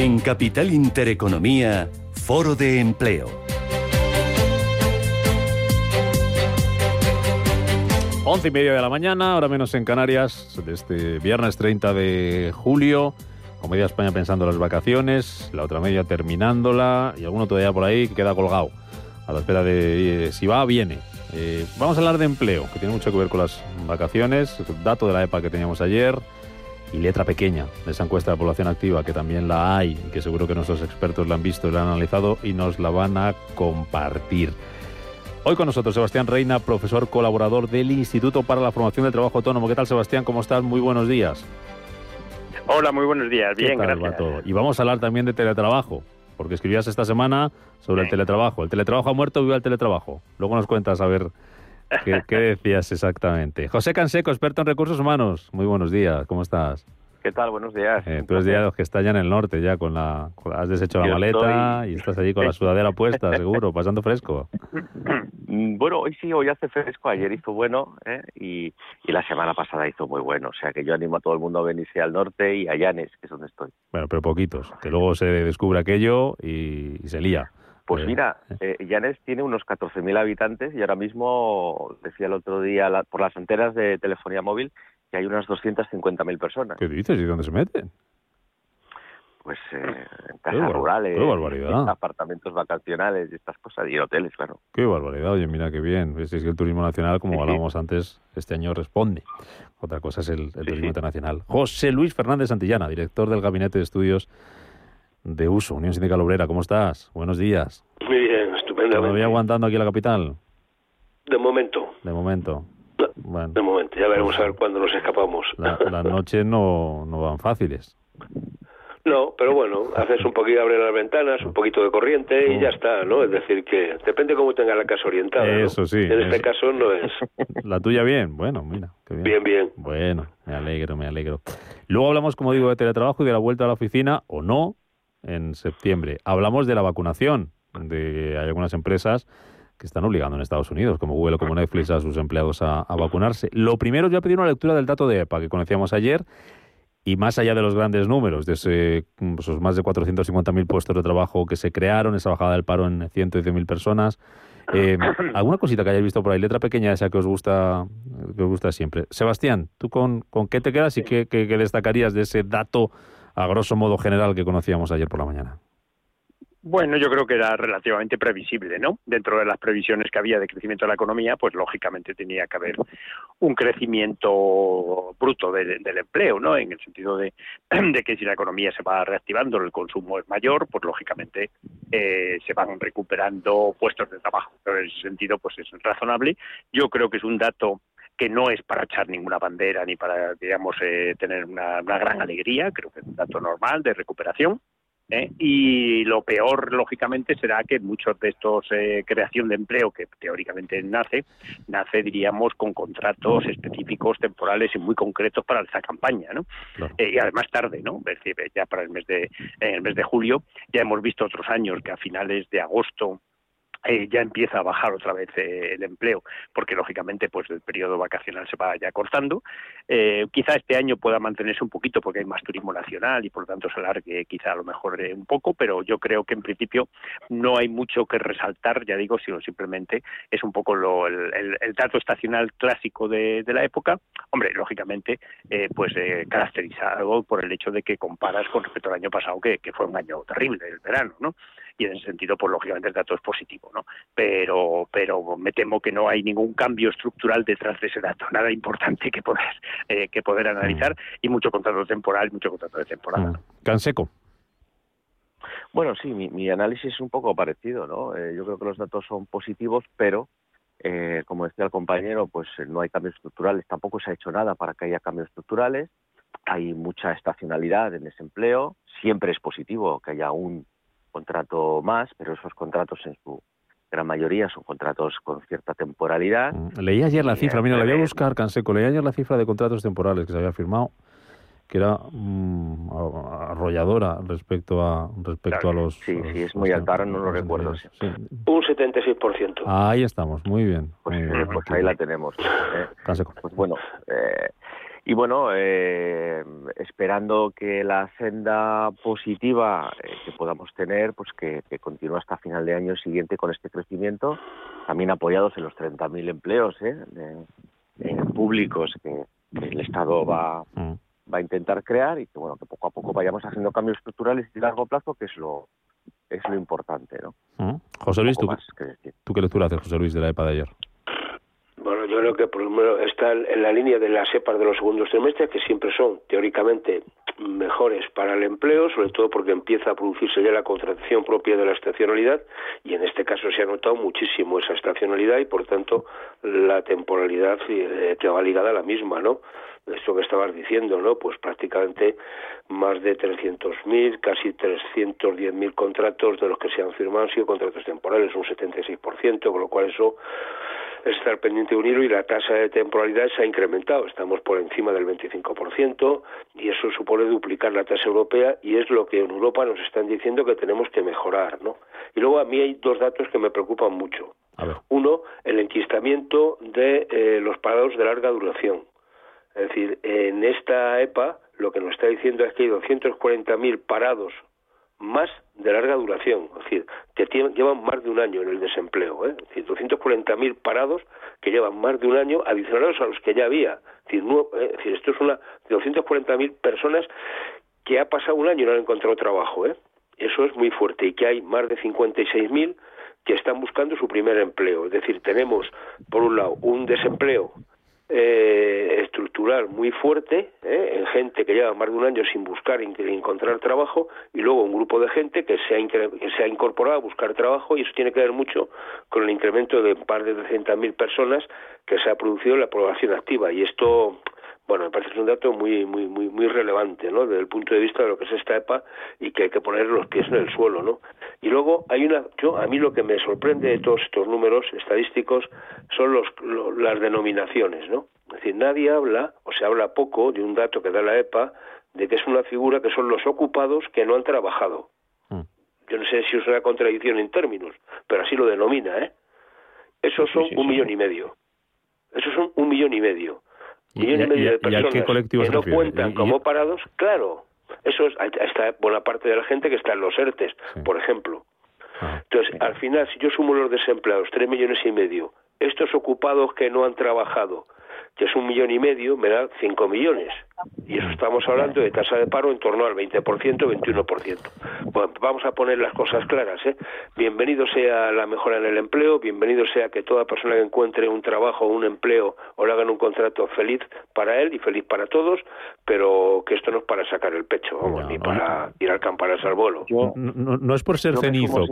En Capital Intereconomía, Foro de Empleo. Once y media de la mañana, ahora menos en Canarias, de este viernes 30 de julio. Con media España pensando en las vacaciones, la otra media terminándola y alguno todavía por ahí que queda colgado a la espera de eh, si va, viene. Eh, vamos a hablar de empleo, que tiene mucho que ver con las vacaciones, dato de la EPA que teníamos ayer y letra pequeña de esa encuesta de población activa, que también la hay y que seguro que nuestros expertos la han visto y la han analizado y nos la van a compartir. Hoy con nosotros Sebastián Reina, profesor colaborador del Instituto para la Formación del Trabajo Autónomo. ¿Qué tal, Sebastián? ¿Cómo estás? Muy buenos días. Hola, muy buenos días. Bien, gracias. Y vamos a hablar también de teletrabajo, porque escribías esta semana sobre el teletrabajo. ¿El teletrabajo ha muerto viva el teletrabajo? Luego nos cuentas a ver ¿Qué, decías exactamente? José Canseco, experto en recursos humanos. Muy buenos días, ¿cómo estás? ¿Qué tal? Buenos días. Eh, tú eres de los que está ya en el norte, ya con la... has deshecho la maleta y estás allí con la sudadera puesta, seguro, pasando fresco. Mm, bueno, hoy sí, hoy hace fresco, ayer hizo bueno ¿eh? y, la semana pasada hizo muy bueno. O sea que yo animo a todo el mundo a venirse al norte y a Llanes, que es donde estoy. Bueno, pero poquitos, que luego se descubre aquello y se lía. Pues mira, eh, Llanes tiene unos 14.000 habitantes y ahora mismo, decía el otro día, por las antenas de telefonía móvil, que hay unas 250.000 personas. ¿Qué dices? ¿Y dónde se meten? Pues eh, en casas rurales, barbaridad. apartamentos vacacionales y estas cosas, y hoteles, claro. Qué barbaridad, oye, mira qué bien. Es que el turismo nacional, como hablábamos antes, este año responde. Otra cosa es el, turismo internacional. José Luis Fernández Santillana, director del Gabinete de Estudios de uso, Unión Sindical Obrera. ¿Cómo estás? Buenos días. Muy bien, estupendamente. ¿Todavía aguantando aquí en la capital? De momento. De momento. Bueno, de momento, ya veremos a ver cuándo nos escapamos. las noches no, no van fáciles. No, pero bueno, haces un poquito, abres las ventanas, un poquito de corriente y ya está, ¿no? Es decir, que depende cómo tenga la casa orientada. Eso sí. En este caso no es. La tuya bien, bueno, mira. bien. bien, bien. Bueno, me alegro, me alegro. Luego hablamos, como digo, de teletrabajo y de la vuelta a la oficina, o no, en septiembre. Hablamos de la vacunación. De, hay algunas empresas que están obligando en Estados Unidos, como Google o como Netflix, a sus empleados a, vacunarse. Lo primero, yo voy a pedir una lectura del dato de EPA que conocíamos ayer. Y más allá de los grandes números, de esos más de 450.000 puestos de trabajo que se crearon, esa bajada del paro en 110.000 personas, eh, ¿alguna cosita que hayáis visto por ahí? Letra pequeña esa que os gusta, que os gusta siempre. Sebastián, ¿tú con, con qué te quedas y qué, qué destacarías de ese dato a grosso modo general que conocíamos ayer por la mañana? Bueno, yo creo que era relativamente previsible, ¿no? Dentro de las previsiones que había de crecimiento de la economía, pues lógicamente tenía que haber un crecimiento bruto del empleo, ¿no? En el sentido de, que si la economía se va reactivando, el consumo es mayor, pues lógicamente eh, se van recuperando puestos de trabajo. Pero en ese sentido, pues es razonable. Yo creo que es un dato que no es para echar ninguna bandera ni para, digamos, eh, tener una, gran alegría, creo que es un dato normal de recuperación. ¿eh? Y lo peor, lógicamente, será que muchos de estos eh, creación de empleo que teóricamente nace, nace, diríamos, con contratos específicos, temporales y muy concretos para esa campaña, ¿no? y además tarde, ¿no? Es decir, ya para el mes de, en el mes de julio, ya hemos visto otros años que a finales de agosto eh, ya empieza a bajar otra vez eh, el empleo, porque lógicamente pues el periodo vacacional se va ya cortando. Eh, quizá este año pueda mantenerse un poquito porque hay más turismo nacional y por lo tanto se alargue quizá a lo mejor un poco, pero yo creo que en principio no hay mucho que resaltar, ya digo, sino simplemente es un poco lo, el, dato estacional clásico de, la época. Hombre, lógicamente, pues caracterizado por el hecho de que comparas con respecto al año pasado, que, que fue un año terrible, el verano, ¿no? Y en ese sentido, pues lógicamente el dato es positivo, ¿no? Pero, pero me temo que no hay ningún cambio estructural detrás de ese dato, nada importante que poder, eh, que poder analizar y mucho contrato temporal, mucho contrato de temporada. Mm. Canseco. Bueno, sí, mi, análisis es un poco parecido, ¿no? Eh, yo creo que los datos son positivos, pero eh, como decía el compañero, pues no hay cambios estructurales, tampoco se ha hecho nada para que haya cambios estructurales hay mucha estacionalidad en ese empleo. Siempre es positivo que haya un contrato más, pero esos contratos en su gran mayoría son contratos con cierta temporalidad. Leí ayer la cifra, mira, la voy a buscar, Canseco, leí ayer la cifra de contratos temporales que se había firmado que era mm, arrolladora respecto a respecto a los sí sí es muy alta ahora no lo recuerdo sí. un 76% ahí estamos muy bien, pues, muy bien. pues ahí la tenemos ¿eh? pues bueno eh, y bueno, eh, esperando que la senda positiva eh, que podamos tener, pues que, que, continúe hasta final de año siguiente con este crecimiento, también apoyados en los 30.000 empleos ¿eh? de, públicos que, que, el Estado va, mm. va a intentar crear y que bueno que poco a poco vayamos haciendo cambios estructurales de largo plazo, que es lo es lo importante, ¿no? Mm. José Luis, ¿tú, ¿tú qué lectura haces, José Luis, de la EPA de ayer? Bueno, yo creo que por lo menos está en la línea de las EPAs de los segundos trimestres, que siempre son teóricamente mejores para el empleo, sobre todo porque empieza a producirse ya la contratación propia de la estacionalidad y en este caso se ha notado muchísimo esa estacionalidad y por tanto la temporalidad eh, que va ligada a la misma, ¿no? Esto que estabas diciendo, ¿no? Pues prácticamente más de 300.000, casi 310.000 contratos de los que se han firmado han sido contratos temporales, un 76%, con lo cual eso estar pendiente de un hilo y la tasa de temporalidad se ha incrementado. Estamos por encima del 25% y eso supone duplicar la tasa europea y es lo que en Europa nos están diciendo que tenemos que mejorar, ¿no? Y luego a mí hay dos datos que me preocupan mucho. Uno, el enquistamiento de eh, los parados de larga duración. Es decir, en esta EPA lo que nos está diciendo es que hay 240.000 parados más de larga duración, es decir, que llevan más de un año en el desempleo, ¿eh? es decir, 240.000 parados que llevan más de un año adicionales a los que ya había. Es decir, ¿eh? decir esto es una de 240.000 personas que ha pasado un año y no han encontrado trabajo. ¿eh? Eso es muy fuerte y que hay más de 56.000 que están buscando su primer empleo. Es decir, tenemos, por un lado, un desempleo eh, estructural muy fuerte, eh, en gente que lleva más de un año sin buscar y encontrar trabajo, y luego un grupo de gente que se, ha que se ha incorporado a buscar trabajo, y eso tiene que ver mucho con el incremento de un par de 300.000 personas que se ha producido en la población activa. Y esto bueno, me parece que es un dato muy, muy, muy, muy relevante, ¿no? Desde el punto de vista de lo que es esta EPA y que hay que poner los pies en el suelo, ¿no? Y luego hay una, yo, a mí lo que me sorprende de todos estos números estadísticos son los, las denominaciones, ¿no? Es decir, nadie habla, o se habla poco de un dato que da la EPA, de que es una figura que son los ocupados que no han trabajado. Mm. Yo no sé si es una contradicción en términos, pero así lo denomina, ¿eh? Esos son un millón y medio. Esos son un millón y medio millones y medio de personas que no cuentan como parados, claro, eso es, está buena parte de la gente que está en los ERTES, por ejemplo. Ah, Entonces, al final, si yo sumo los desempleados, tres millones y medio, estos ocupados que no han trabajado, que es un millón y medio, me da cinco millones. Y eso estamos hablando de tasa de paro en torno al 20%, 21%. Bueno, vamos a poner las cosas claras. ¿eh? Bienvenido sea la mejora en el empleo, bienvenido sea que toda persona que encuentre un trabajo un empleo o le hagan un contrato feliz para él y feliz para todos, pero que esto no es para sacar el pecho, ni para ir al campanas al vuelo. no, es por ser cenizo,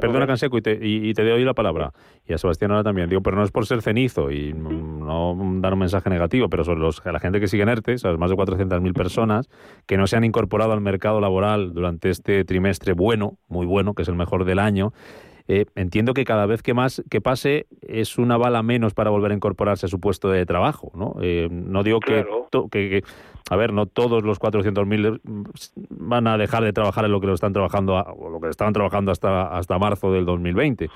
perdona Canseco y te, y, te doy la palabra, y a Sebastián ahora también, digo, pero no es por ser cenizo y no dar un mensaje negativo, pero sobre los, la gente que sigue en ERTE, ¿sabes? más de 400.000 personas que no se han incorporado al mercado laboral durante este trimestre bueno, muy bueno, que es el mejor del año. Eh, entiendo que cada vez que más que pase es una bala menos para volver a incorporarse a su puesto de trabajo, ¿no? Eh, no digo que, que, a ver, no todos los 400.000 van a dejar de trabajar en lo que lo están trabajando o lo que estaban trabajando hasta hasta marzo del 2020,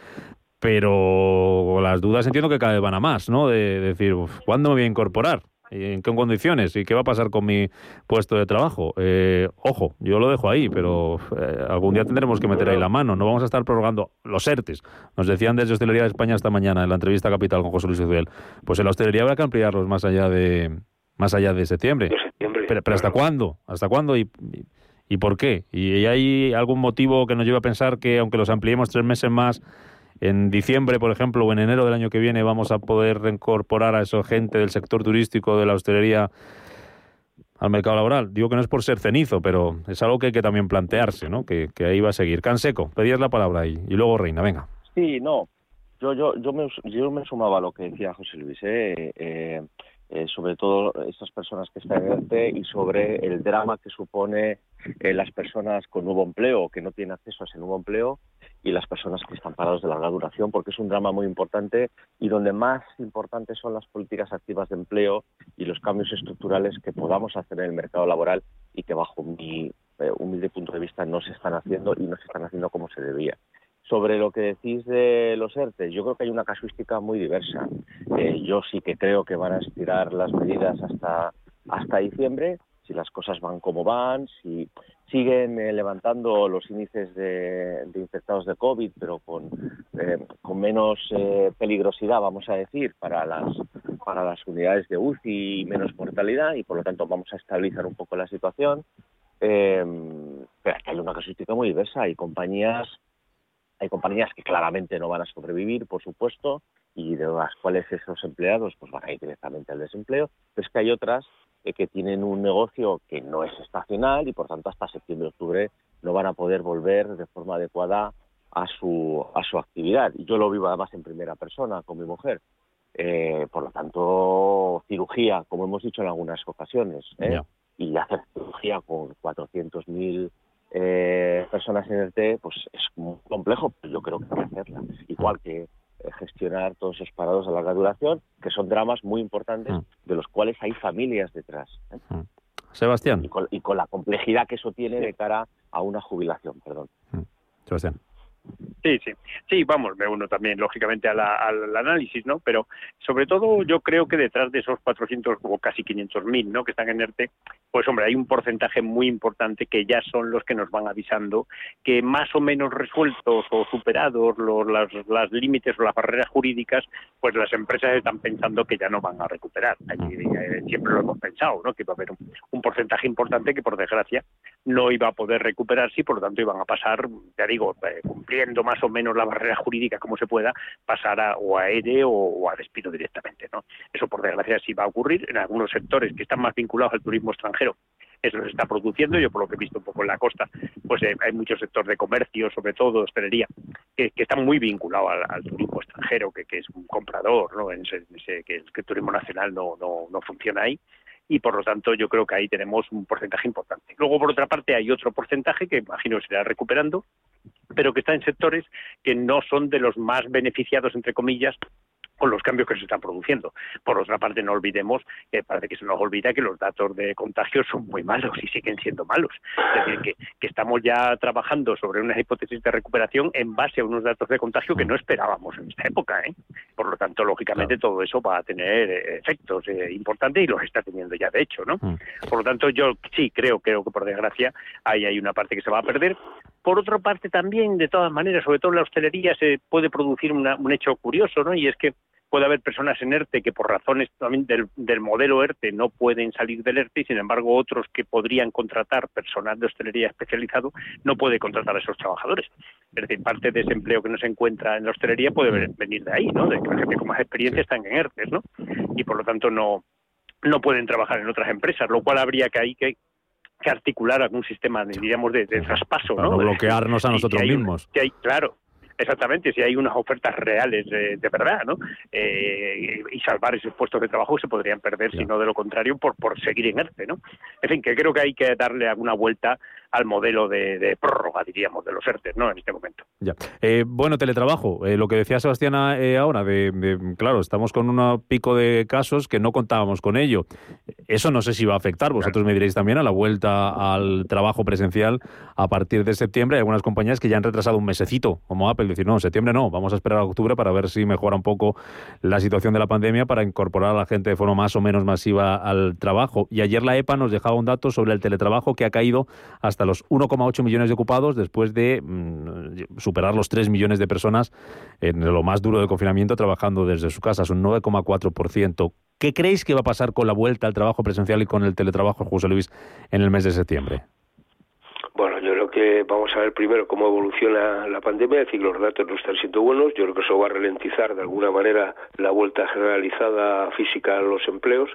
pero las dudas entiendo que cada vez van a más, ¿no? De, decir, ¿cuándo me voy a incorporar? ¿En qué condiciones? ¿Y qué va a pasar con mi puesto de trabajo? Eh, ojo, yo lo dejo ahí, pero eh, algún día tendremos que meter ahí la mano. No vamos a estar prorrogando los ERTES. Nos decían desde Hostelería de España esta mañana en la entrevista Capital con José Luis Ezuel. Pues en la hostelería habrá que ampliarlos más allá de más allá de septiembre. pero, ¿hasta cuándo? ¿Hasta cuándo y, y, por qué? ¿Y hay algún motivo que nos lleve a pensar que aunque los ampliemos tres meses más en diciembre, por ejemplo, o en enero del año que viene vamos a poder reincorporar a esa gente del sector turístico, de la hostelería, al mercado laboral. Digo que no es por ser cenizo, pero es algo que hay que también plantearse, ¿no? Que, ahí va a seguir. Canseco, pedías la palabra ahí. Y luego Reina, venga. Sí, no. Yo, yo, yo, me, yo me sumaba a lo que decía José Luis. ¿eh? Eh, eh, sobre todo estas personas que están en ERTE y sobre el drama que supone eh, las personas con nuevo empleo que no tienen acceso a ese nuevo empleo y las personas que están parados de larga duración, porque es un drama muy importante y donde más importantes son las políticas activas de empleo y los cambios estructurales que podamos hacer en el mercado laboral y que bajo mi eh, humilde punto de vista no se están haciendo y no se están haciendo como se debía. Sobre lo que decís de los ERTE, yo creo que hay una casuística muy diversa. Eh, yo sí que creo que van a estirar las medidas hasta, hasta diciembre, si las cosas van como van, si siguen eh, levantando los índices de, infectados de COVID, pero con, eh, con menos peligrosidad, vamos a decir, para las, para las unidades de UCI y menos mortalidad, y por lo tanto vamos a estabilizar un poco la situación. pero hay una casuística muy diversa. Hay compañías hay compañías que claramente no van a sobrevivir, por supuesto, y de las cuales esos empleados pues van a ir directamente al desempleo, pero es que hay otras eh, que tienen un negocio que no es estacional y por tanto hasta septiembre-octubre no van a poder volver de forma adecuada a su, a su actividad. Y yo lo vivo además en primera persona con mi mujer. Eh, por lo tanto, cirugía, como hemos dicho en algunas ocasiones, ¿eh? y hacer cirugía con 400.000 eh, personas en el T, pues es muy complejo, pero yo creo que hay que hacerla. Igual que gestionar todos esos parados a larga duración, que son dramas muy importantes, mm. de los cuales hay familias detrás. ¿eh? Mm. Sebastián. Y con, y con, la complejidad que eso tiene de cara a una jubilación, perdón. Mm. Sebastián. Sí, sí, sí, vamos, me uno también, lógicamente, al análisis, ¿no? Pero sobre todo yo creo que detrás de esos 400 o casi 500 mil, ¿no? Que están en ERTE, pues hombre, hay un porcentaje muy importante que ya son los que nos van avisando que más o menos resueltos o superados los las, límites o las barreras jurídicas, pues las empresas están pensando que ya no van a recuperar. Eh, siempre lo hemos pensado, ¿no? Que iba a haber un, porcentaje importante que por desgracia no iba a poder recuperarse y por lo tanto iban a pasar, ya digo, eh, cumpliendo más o menos la barrera jurídica como se pueda, pasar a, o a o, a despido directamente. ¿no? Eso, por desgracia, sí va a ocurrir en algunos sectores que están más vinculados al turismo extranjero. Eso se está produciendo, yo por lo que he visto un poco en la costa, pues eh, hay muchos sectores de comercio, sobre todo hostelería, que, que están muy vinculados al, turismo extranjero, que, que, es un comprador, ¿no? En ese, que, el turismo nacional no, no, no funciona ahí y por lo tanto yo creo que ahí tenemos un porcentaje importante. Luego, por otra parte, hay otro porcentaje que imagino se irá recuperando, pero que está en sectores que no son de los más beneficiados, entre comillas, con los cambios que se están produciendo. Por otra parte, no olvidemos que parece que se nos olvida que los datos de contagio son muy malos y siguen siendo malos. Es decir, que, que, estamos ya trabajando sobre unas hipótesis de recuperación en base a unos datos de contagio que no esperábamos en esta época. ¿eh? Por lo tanto, lógicamente, todo eso va a tener eh, efectos eh, importantes y los está teniendo ya, de hecho. ¿no? Mm. Por lo tanto, yo sí creo, creo que por desgracia ahí hay una parte que se va a perder. Por otra parte, también, de todas maneras, sobre todo en la hostelería, se puede producir un hecho curioso, ¿no? Y es que puede haber personas en ERTE que por razones también del, modelo ERTE no pueden salir del ERTE y sin embargo otros que podrían contratar personal de hostelería especializado no puede contratar a esos trabajadores. Es decir, parte de ese empleo que no se encuentra en la hostelería puede venir de ahí, ¿no? De que la gente con más experiencia están en ERTE, ¿no? Y por lo tanto no, no pueden trabajar en otras empresas, lo cual habría que ahí que articular algún sistema, diríamos, de, traspaso, ¿no? bloquearnos a nosotros mismos. que hay, claro, Exactamente, si hay unas ofertas reales de, verdad, ¿no? Eh, y salvar esos puestos de trabajo se podrían perder, si no de lo contrario, por, por seguir en ERTE, ¿no? En fin, que creo que hay que darle alguna vuelta al modelo de, prórroga, diríamos, de los ERTE, ¿no? En este momento. Ya. Eh, bueno, teletrabajo, eh, lo que decía Sebastián ahora, de, claro, estamos con un pico de casos que no contábamos con ello. Eso no sé si va a afectar, vosotros me diréis también a la vuelta al trabajo presencial a partir de septiembre. Hay algunas compañías que ya han retrasado un mesecito, como Apple decir, no, en septiembre no, vamos a esperar a octubre para ver si mejora un poco la situación de la pandemia para incorporar a la gente de forma más o menos masiva al trabajo. Y ayer la EPA nos dejaba un dato sobre el teletrabajo que ha caído hasta los 1,8 millones de ocupados después de mm, superar los 3 millones de personas en lo más duro del confinamiento trabajando desde su casa, es un 9,4%. ¿Qué creéis que va a pasar con la vuelta al trabajo presencial y con el teletrabajo, José Luis, en el mes de septiembre? Bueno, yo creo que vamos a ver primero cómo evoluciona la pandemia, es decir, los datos no están siendo buenos, yo creo que eso va a ralentizar de alguna manera la vuelta generalizada física a los empleos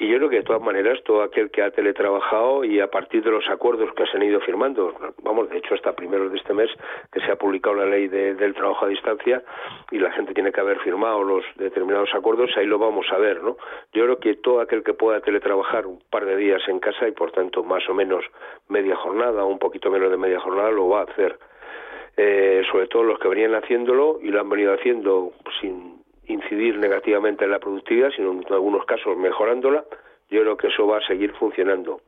Y yo creo que de todas maneras todo aquel que ha teletrabajado y a partir de los acuerdos que se han ido firmando, vamos, de hecho hasta primeros de este mes que se ha publicado la ley del trabajo a distancia y la gente tiene que haber firmado los determinados acuerdos, ahí lo vamos a ver, ¿no? Yo creo que todo aquel que pueda teletrabajar un par de días en casa y por tanto más o menos media jornada o un poquito menos de media jornada lo va a hacer. Eh, sobre todo los que venían haciéndolo y lo han venido haciendo sin incidir negativamente en la productividad, sino en algunos casos mejorándola, yo creo que eso va a seguir funcionando.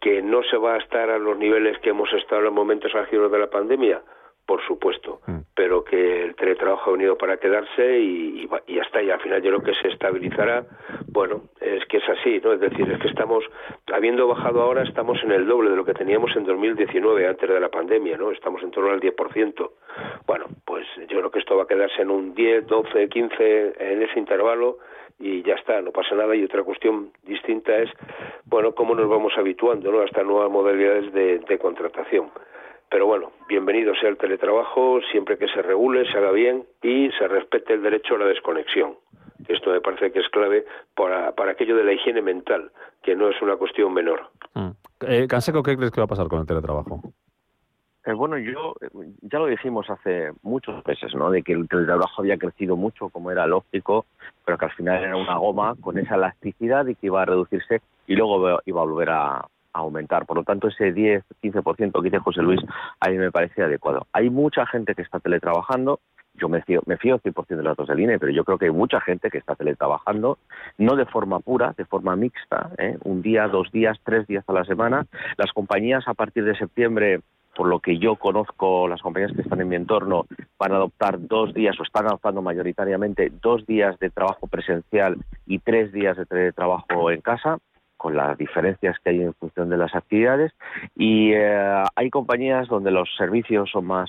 Que no se va a estar a los niveles que hemos estado en los momentos álgidos de la pandemia, por supuesto, mm. pero que el teletrabajo ha venido para quedarse y, y, ya está, y al final yo creo que se estabilizará. Bueno, es que es así, ¿no? Es decir, es que estamos, habiendo bajado ahora, estamos en el doble de lo que teníamos en 2019, antes de la pandemia, ¿no? Estamos en torno al 10%. Yo creo que esto va a quedarse en un 10, 12, 15, en ese intervalo y ya está, no pasa nada. Y otra cuestión distinta es, bueno, cómo nos vamos habituando ¿no? a estas nuevas modalidades de contratación. Pero bueno, bienvenido sea el teletrabajo siempre que se regule, se haga bien y se respete el derecho a la desconexión. Esto me parece que es clave para, para aquello de la higiene mental, que no es una cuestión menor. Mm. Eh, Canseco, ¿qué crees que va a pasar con el teletrabajo? Eh, bueno, yo ya lo dijimos hace muchos meses, ¿no? De que el teletrabajo había crecido mucho, como era lógico, pero que al final era una goma con esa elasticidad y que iba a reducirse y luego iba a volver a, aumentar. Por lo tanto, ese 10, 15% que dice José Luis, a mí me parece adecuado. Hay mucha gente que está teletrabajando. Yo me fío, me fío 100% de los datos del INE, pero yo creo que hay mucha gente que está teletrabajando, no de forma pura, de forma mixta, ¿eh? un día, dos días, tres días a la semana. Las compañías a partir de septiembre por lo que yo conozco, las compañías que están en mi entorno van a adoptar dos días o están adoptando mayoritariamente dos días de trabajo presencial y tres días de trabajo en casa con las diferencias que hay en función de las actividades. Y eh, hay compañías donde los servicios son más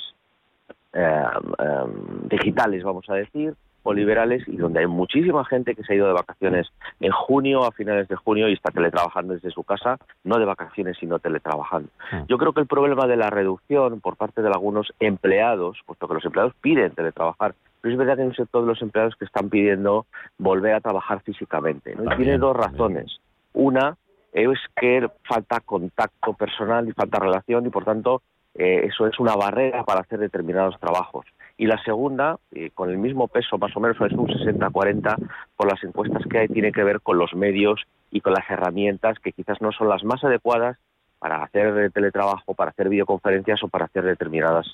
eh, em, digitales, vamos a decir, o liberales y donde hay muchísima gente que se ha ido de vacaciones en junio, a finales de junio y está teletrabajando desde su casa, no de vacaciones sino teletrabajando. Ah. Yo creo que el problema de la reducción por parte de algunos empleados, puesto que los empleados piden teletrabajar, pero es verdad que hay un sector de los empleados que están pidiendo volver a trabajar físicamente. Y tiene dos razones. Una es que falta contacto personal y falta relación y por tanto eh, eso es una barrera para hacer determinados trabajos. Y la segunda, eh, con el mismo peso más o menos, es un 60-40 por las encuestas que hay, tiene que ver con los medios y con las herramientas que quizás no son las más adecuadas para hacer teletrabajo, para hacer videoconferencias o para hacer determinadas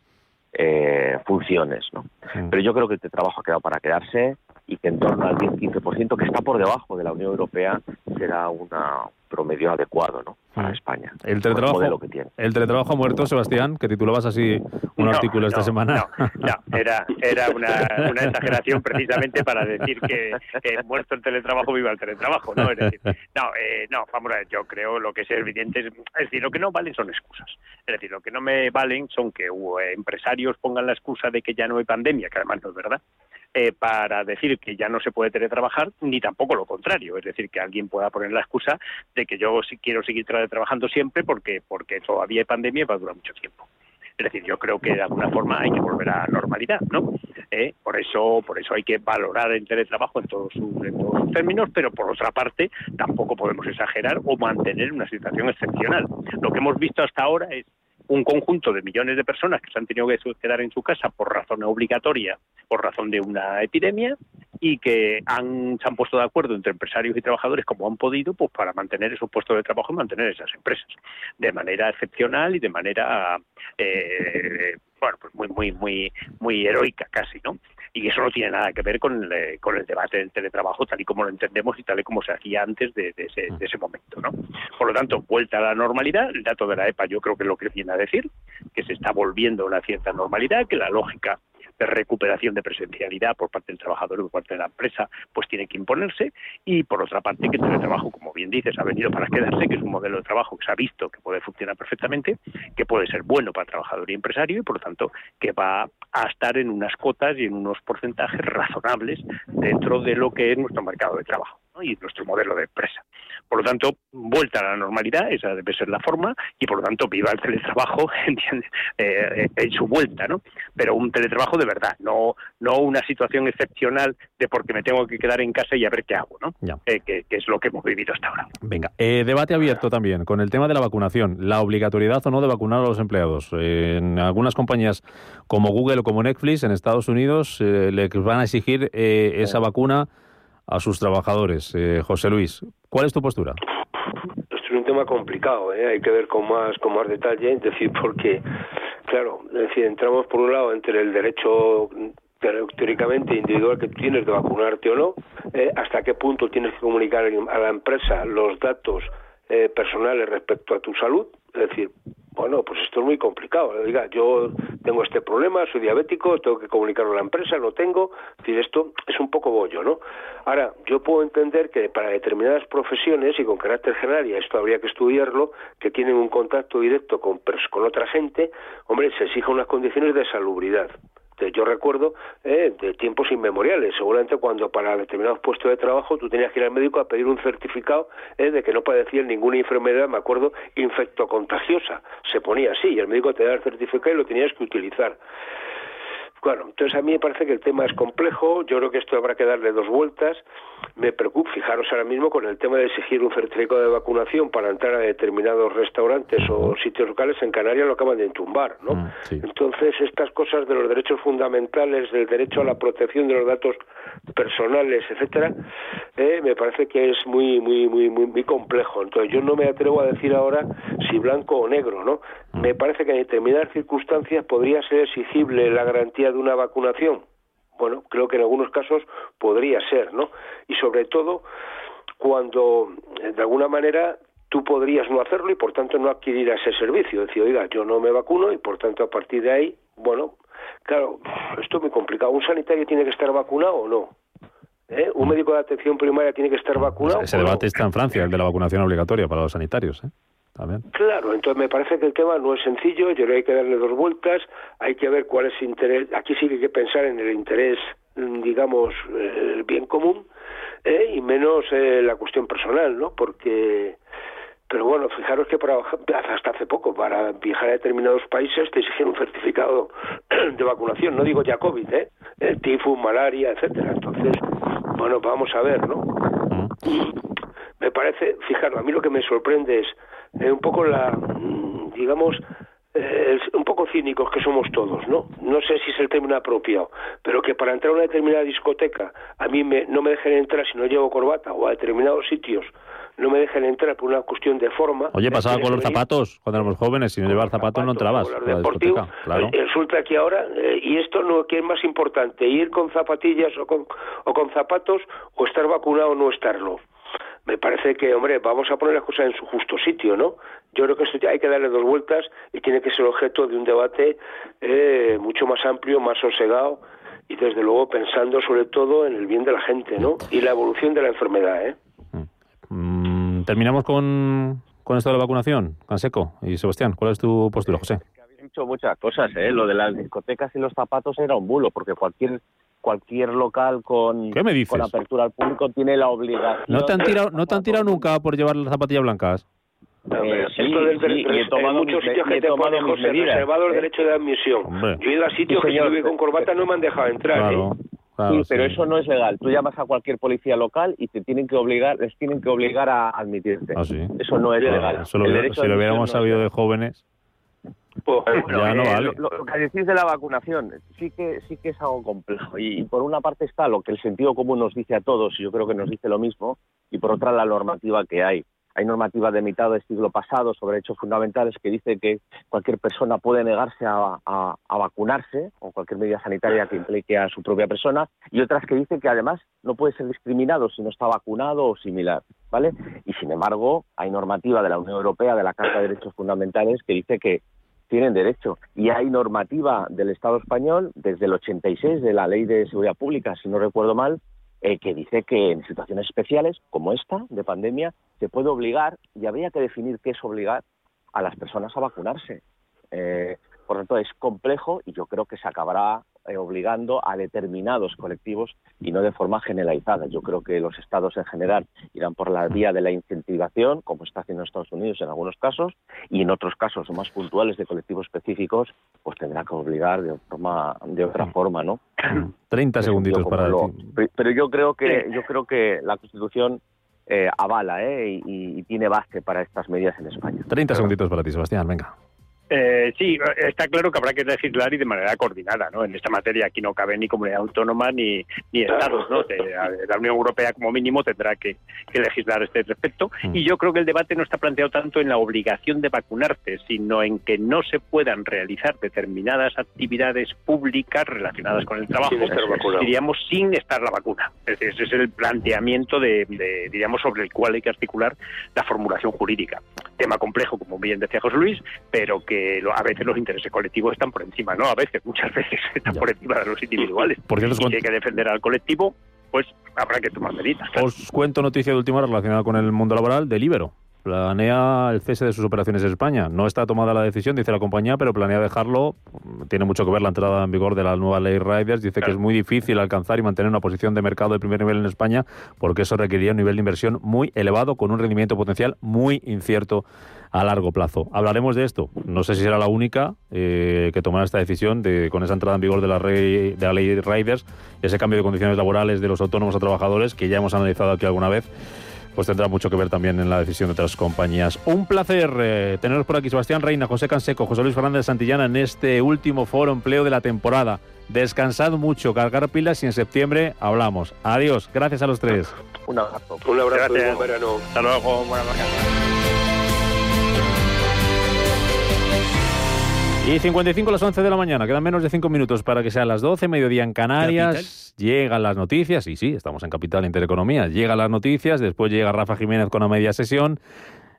eh, funciones. ¿no? Pero yo creo que este trabajo ha quedado para quedarse y que en torno al 10-15%, que está por debajo de la Unión Europea, será una, promedio adecuado ¿no? para España. El teletrabajo, que tiene. el teletrabajo ha muerto, Sebastián, que titulabas así un artículo esta semana. No, era, era una, una, exageración precisamente para decir que, muerto el teletrabajo, viva el teletrabajo. No, es decir, no, eh, no, vamos a ver, yo creo lo que es evidente es, es decir, lo que no valen son excusas. Es decir, lo que no me valen son que empresarios pongan la excusa de que ya no hay pandemia, que además no es verdad. Eh, para decir que ya no se puede teletrabajar, ni tampoco lo contrario, es decir, que alguien pueda poner la excusa de que yo quiero seguir trabajando siempre porque, porque todavía hay pandemia y va a durar mucho tiempo. Es decir, yo creo que de alguna forma hay que volver a la normalidad, ¿no? Eh, por eso, por eso hay que valorar el teletrabajo en todos, sus, en todos sus términos, pero por otra parte tampoco podemos exagerar o mantener una situación excepcional. Lo que hemos visto hasta ahora es un conjunto de millones de personas que se han tenido que quedar en su casa por razón obligatoria, por razón de una epidemia, y que han, se han puesto de acuerdo entre empresarios y trabajadores como han podido pues para mantener esos puestos de trabajo y mantener esas empresas de manera excepcional y de manera eh, bueno pues muy muy muy muy heroica casi no y eso no tiene nada que ver con el, eh, con el debate del teletrabajo tal y como lo entendemos y tal y como se hacía antes de, ese, de ese momento. ¿no? Por lo tanto, vuelta a la normalidad, el dato de la EPA yo creo que es lo que viene a decir, que se está volviendo a una cierta normalidad, que la lógica de recuperación de presencialidad por parte del trabajador y por parte de la empresa, pues tiene que imponerse. Y por otra parte, que el teletrabajo, como bien dices, ha venido para quedarse, que es un modelo de trabajo que se ha visto que puede funcionar perfectamente, que puede ser bueno para trabajador y empresario y por lo tanto que va a estar en unas cotas y en unos porcentajes razonables dentro de lo que es nuestro mercado de trabajo. Y nuestro modelo de empresa. Por lo tanto, vuelta a la normalidad, esa debe ser la forma, y por lo tanto, viva el teletrabajo eh, en su vuelta, ¿no? Pero un teletrabajo de verdad, no, no una situación excepcional de porque me tengo que quedar en casa y a ver qué hago, ¿no? Eh, que, es lo que hemos vivido hasta ahora. Venga, eh, debate abierto también con el tema de la vacunación, la obligatoriedad o no de vacunar a los empleados. en algunas compañías como Google o como Netflix en Estados Unidos les van a exigir esa vacuna a sus trabajadores. Eh, José Luis, ¿cuál es tu postura? Esto es un tema complicado, ¿eh? hay que ver con más, con más detalle, es decir, porque, claro, es decir, entramos por un lado entre el derecho teóricamente individual que tienes de vacunarte o no, eh, hasta qué punto tienes que comunicar a la empresa los datos eh, personales respecto a tu salud, es decir, bueno, pues esto es muy complicado. Diga, yo tengo este problema, soy diabético, tengo que comunicarlo a la empresa, lo tengo. Es decir, esto es un poco bollo, ¿no? Ahora, yo puedo entender que para determinadas profesiones y con carácter general, y esto habría que estudiarlo, que tienen un contacto directo con, con otra gente, hombre, se exijan unas condiciones de salubridad yo recuerdo eh, de tiempos inmemoriales, seguramente cuando para determinados puestos de trabajo tú tenías que ir al médico a pedir un certificado eh, de que no padecías ninguna enfermedad, me acuerdo, infectocontagiosa. Se ponía así y el médico te daba el certificado y lo tenías que utilizar. Bueno, entonces a mí me parece que el tema es complejo, yo creo que esto habrá que darle dos vueltas. Me preocupa, fijaros ahora mismo con el tema de exigir un certificado de vacunación para entrar a determinados restaurantes o sitios locales en Canarias lo acaban de entumbar, ¿no? Mm, entonces estas cosas de los derechos fundamentales, del derecho a la protección de los datos personales, etcétera, eh, me parece que es muy, muy, muy, muy, muy complejo. Entonces yo no me atrevo a decir ahora si blanco o negro, ¿no? Me parece que en determinadas circunstancias podría ser exigible la garantía de una vacunación? Bueno, creo que en algunos casos podría ser, ¿no? Y sobre todo cuando eh, de alguna manera tú podrías no hacerlo y por tanto no adquirir ese servicio. Decir, oiga, yo no me vacuno y por tanto a partir de ahí, bueno, claro, esto es muy complicado. ¿Un sanitario tiene que estar vacunado o no? ¿Eh? ¿Un médico de atención primaria tiene que estar vacunado? Ese debate está en Francia, el de la vacunación obligatoria para los sanitarios. ¿eh? Claro, entonces me parece que el tema no es sencillo, yo creo que hay que darle dos vueltas, hay que ver cuál es el interés, aquí sí que hay que pensar en el interés, mm, digamos, eh, el bien común, eh, y menos eh, la cuestión personal, ¿no? Porque, pero bueno, fijaros que para, hasta hace poco, para viajar a determinados países te exigen un certificado de vacunación, no digo ya COVID, ¿eh? El tifus, malaria, etcétera. Entonces, bueno, vamos a ver, ¿no? Me parece, fijaros, a mí lo que me sorprende es eh, un poco la, digamos, eh, un poco cínicos que somos todos, ¿no? No sé si es el término apropiado, pero que para entrar a una determinada discoteca a mí me, no me dejen entrar si no llevo corbata o a determinados sitios no me dejen entrar por una cuestión de forma. Oye, pasaba con los zapatos cuando éramos jóvenes, si no llevar zapatos, no entrabas. Deportivo, claro. Eh, resulta que ahora, y esto no, ¿qué es más importante? ¿Ir con zapatillas o con, o con zapatos o estar vacunado o no estarlo? Me parece que, hombre, vamos a poner las cosas en su justo sitio, ¿no? Yo creo que esto ya hay que darle dos vueltas y tiene que ser objeto de un debate eh, mucho más amplio, más sosegado y desde luego pensando sobre todo en el bien de la gente, ¿no? Y la evolución de la enfermedad, ¿eh? Mm, terminamos con, con esto de la vacunación, Canseco y Sebastián. ¿Cuál es tu postura, José? Habéis dicho muchas cosas, ¿eh? Lo de las discotecas y los zapatos era un bulo, porque cualquier cualquier local con, con apertura al público tiene la obligación. ¿No te han tirado, no te han tirado nunca por llevar las zapatillas blancas? Eh, sí, sí, y he tomado muchos sitios que te ponen, José, reservado el ¿eh? derecho de admisión. Yo he ido a sitios que yo con corbata no me han dejado entrar. ¿eh? sí, pero eso no es legal. Tú llamas a cualquier policía local y te tienen que obligar, les tienen que obligar a admitirte. Ah, eso no es legal. Eso lo, si lo hubiéramos sabido de jóvenes. Pues, eh, lo, que decís de la vacunación sí que sí que es algo complejo. Y, por una parte está lo que el sentido común nos dice a todos y yo creo que nos dice lo mismo y por otra la normativa que hay. Hay normativa de mitad del siglo pasado sobre hechos fundamentales que dice que cualquier persona puede negarse a, a, vacunarse o cualquier medida sanitaria que implique a su propia persona y otras que dicen que además no puede ser discriminado si no está vacunado o similar, ¿vale? Y sin embargo hay normativa de la Unión Europea de la Carta de Derechos Fundamentales que dice que tienen derecho. Y hay normativa del Estado español desde el 86 de la Ley de Seguridad Pública, si no recuerdo mal, eh, que dice que en situaciones especiales como esta, de pandemia, se puede obligar, y habría que definir qué es obligar a las personas a vacunarse. Eh, por lo tanto, es complejo y yo creo que se acabará eh, obligando a determinados colectivos y no de forma generalizada. Yo creo que los estados en general irán por la vía de la incentivación, como está haciendo Estados Unidos en algunos casos, y en otros casos más puntuales de colectivos específicos, pues tendrá que obligar de forma de otra forma, ¿no? 30 segunditos para Pero yo creo que yo creo que la Constitución eh, avala ¿eh? y, y, tiene base para estas medidas en España. 30 segunditos para ti, Sebastián, venga. Eh, sí, está claro que habrá que legislar y de manera coordinada, ¿no? En esta materia aquí no cabe ni comunidad autónoma ni, ni estados, ¿no? La Unión Europea como mínimo tendrá que, legislar este respecto mm. y yo creo que el debate no está planteado tanto en la obligación de vacunarte, sino en que no se puedan realizar determinadas actividades públicas relacionadas con el trabajo, diríamos, sin estar la vacuna. ese es el planteamiento de, diríamos, sobre el cual hay que articular la formulación jurídica. Tema complejo, como bien decía José Luis, pero que a veces los intereses colectivos están por encima, no a veces, muchas veces están por encima de los individuales. Porque si hay que defender al colectivo, pues habrá que tomar medidas. Os cuento noticia de última relacionada con el mundo laboral de Libero planea el cese de sus operaciones en España. No está tomada la decisión, dice la compañía, pero planea dejarlo. Tiene mucho que ver la entrada en vigor de la nueva ley Riders. Dice que es muy difícil alcanzar y mantener una posición de mercado de primer nivel en España porque eso requeriría un nivel de inversión muy elevado con un rendimiento potencial muy incierto a largo plazo. Hablaremos de esto. No sé si será la única eh, que tomará esta decisión de, con esa entrada en vigor de la, de la ley Riders, ese cambio de condiciones laborales de los autónomos a trabajadores que ya hemos analizado aquí alguna vez pues tendrá mucho que ver también en la decisión de otras compañías. Un placer eh, teneros por aquí, Sebastián Reina, José Canseco, José Luis Fernández Santillana, en este último foro empleo de la temporada. Descansad mucho, cargar pilas y en septiembre hablamos. Adiós, gracias a los tres. Un abrazo. Un abrazo, buen verano. Hasta luego, buenas Y 55 a las 11 de la mañana, quedan menos de 5 minutos para que sean las 12, mediodía en Canarias. Llegan las noticias, y sí, estamos en Capital Intereconomía. Llegan las noticias, después llega Rafa Jiménez con la media sesión.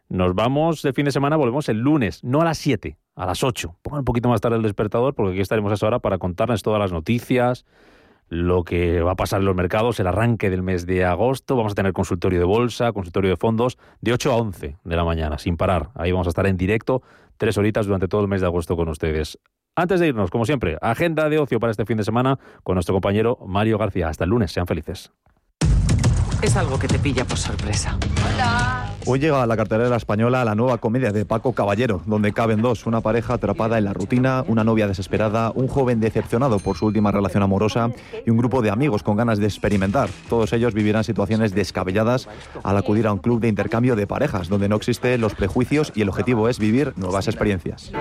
Nos vamos de fin de semana, volvemos el lunes, no a las 7, a las 8. Pongan un poquito más tarde el despertador, porque aquí estaremos a esa hora para contarles todas las noticias, lo que va a pasar en los mercados, el arranque del mes de agosto. Vamos a tener consultorio de bolsa, consultorio de fondos, de 8 a 11 de la mañana, sin parar. Ahí vamos a estar en directo tres horitas durante todo el mes de agosto con ustedes. Antes de irnos, como siempre, agenda de ocio para este fin de semana con nuestro compañero Mario García. Hasta el lunes, sean felices. Es algo que te pilla por sorpresa. Hola. Hoy llega a la cartelera española la nueva comedia de Paco Caballero, donde caben dos, una pareja atrapada en la rutina, una novia desesperada, un joven decepcionado por su última relación amorosa y un grupo de amigos con ganas de experimentar. Todos ellos vivirán situaciones descabelladas al acudir a un club de intercambio de parejas, donde no existen los prejuicios y el objetivo es vivir nuevas experiencias.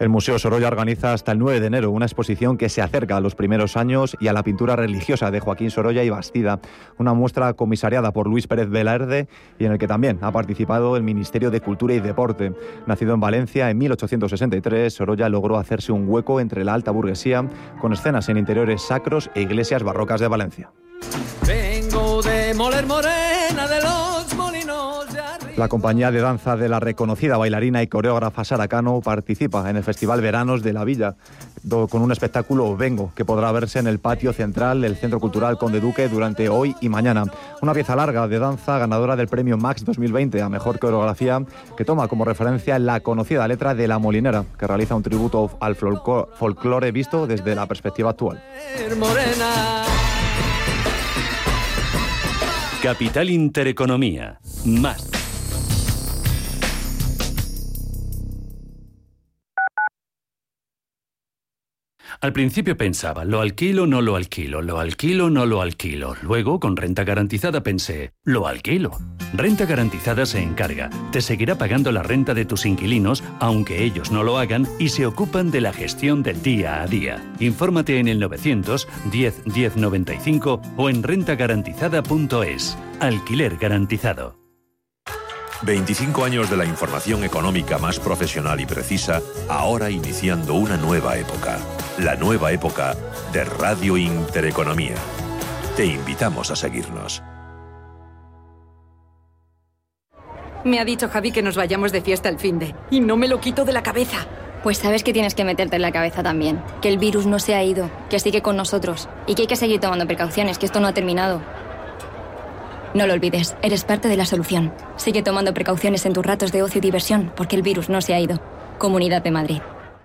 El Museo Sorolla organiza hasta el 9 de enero una exposición que se acerca a los primeros años y a la pintura religiosa de Joaquín Sorolla y Bastida, una muestra comisariada por Luis Pérez Velarde y en el que también ha participado el Ministerio de Cultura y Deporte. Nacido en Valencia en 1863, Sorolla logró hacerse un hueco entre la alta burguesía con escenas en interiores sacros e iglesias barrocas de Valencia. Vengo de Moler Morena de Molinos la compañía de danza de la reconocida bailarina y coreógrafa Sara Cano participa en el Festival Veranos de la Villa con un espectáculo Vengo que podrá verse en el patio central del Centro Cultural Conde Duque durante hoy y mañana. Una pieza larga de danza ganadora del premio Max 2020 a Mejor Coreografía que toma como referencia la conocida letra de La Molinera que realiza un tributo al folclore visto desde la perspectiva actual. Capital Intereconomía. Más Al principio pensaba, lo alquilo, no lo alquilo, lo alquilo, no lo alquilo. Luego, con renta garantizada pensé, lo alquilo. Renta garantizada se encarga, te seguirá pagando la renta de tus inquilinos, aunque ellos no lo hagan, y se ocupan de la gestión del día a día. Infórmate en el 900 10 10 95 o en rentagarantizada.es. Alquiler garantizado. 25 años de la información económica más profesional y precisa, ahora iniciando una nueva época. La nueva época de Radio Intereconomía. Te invitamos a seguirnos. Me ha dicho Javi que nos vayamos de fiesta al fin de. Y no me lo quito de la cabeza. Pues sabes que tienes que meterte en la cabeza también. Que el virus no se ha ido, que sigue con nosotros. Y que hay que seguir tomando precauciones, que esto no ha terminado. No lo olvides, eres parte de la solución. Sigue tomando precauciones en tus ratos de ocio y diversión, porque el virus no se ha ido. Comunidad de Madrid.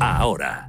ahora.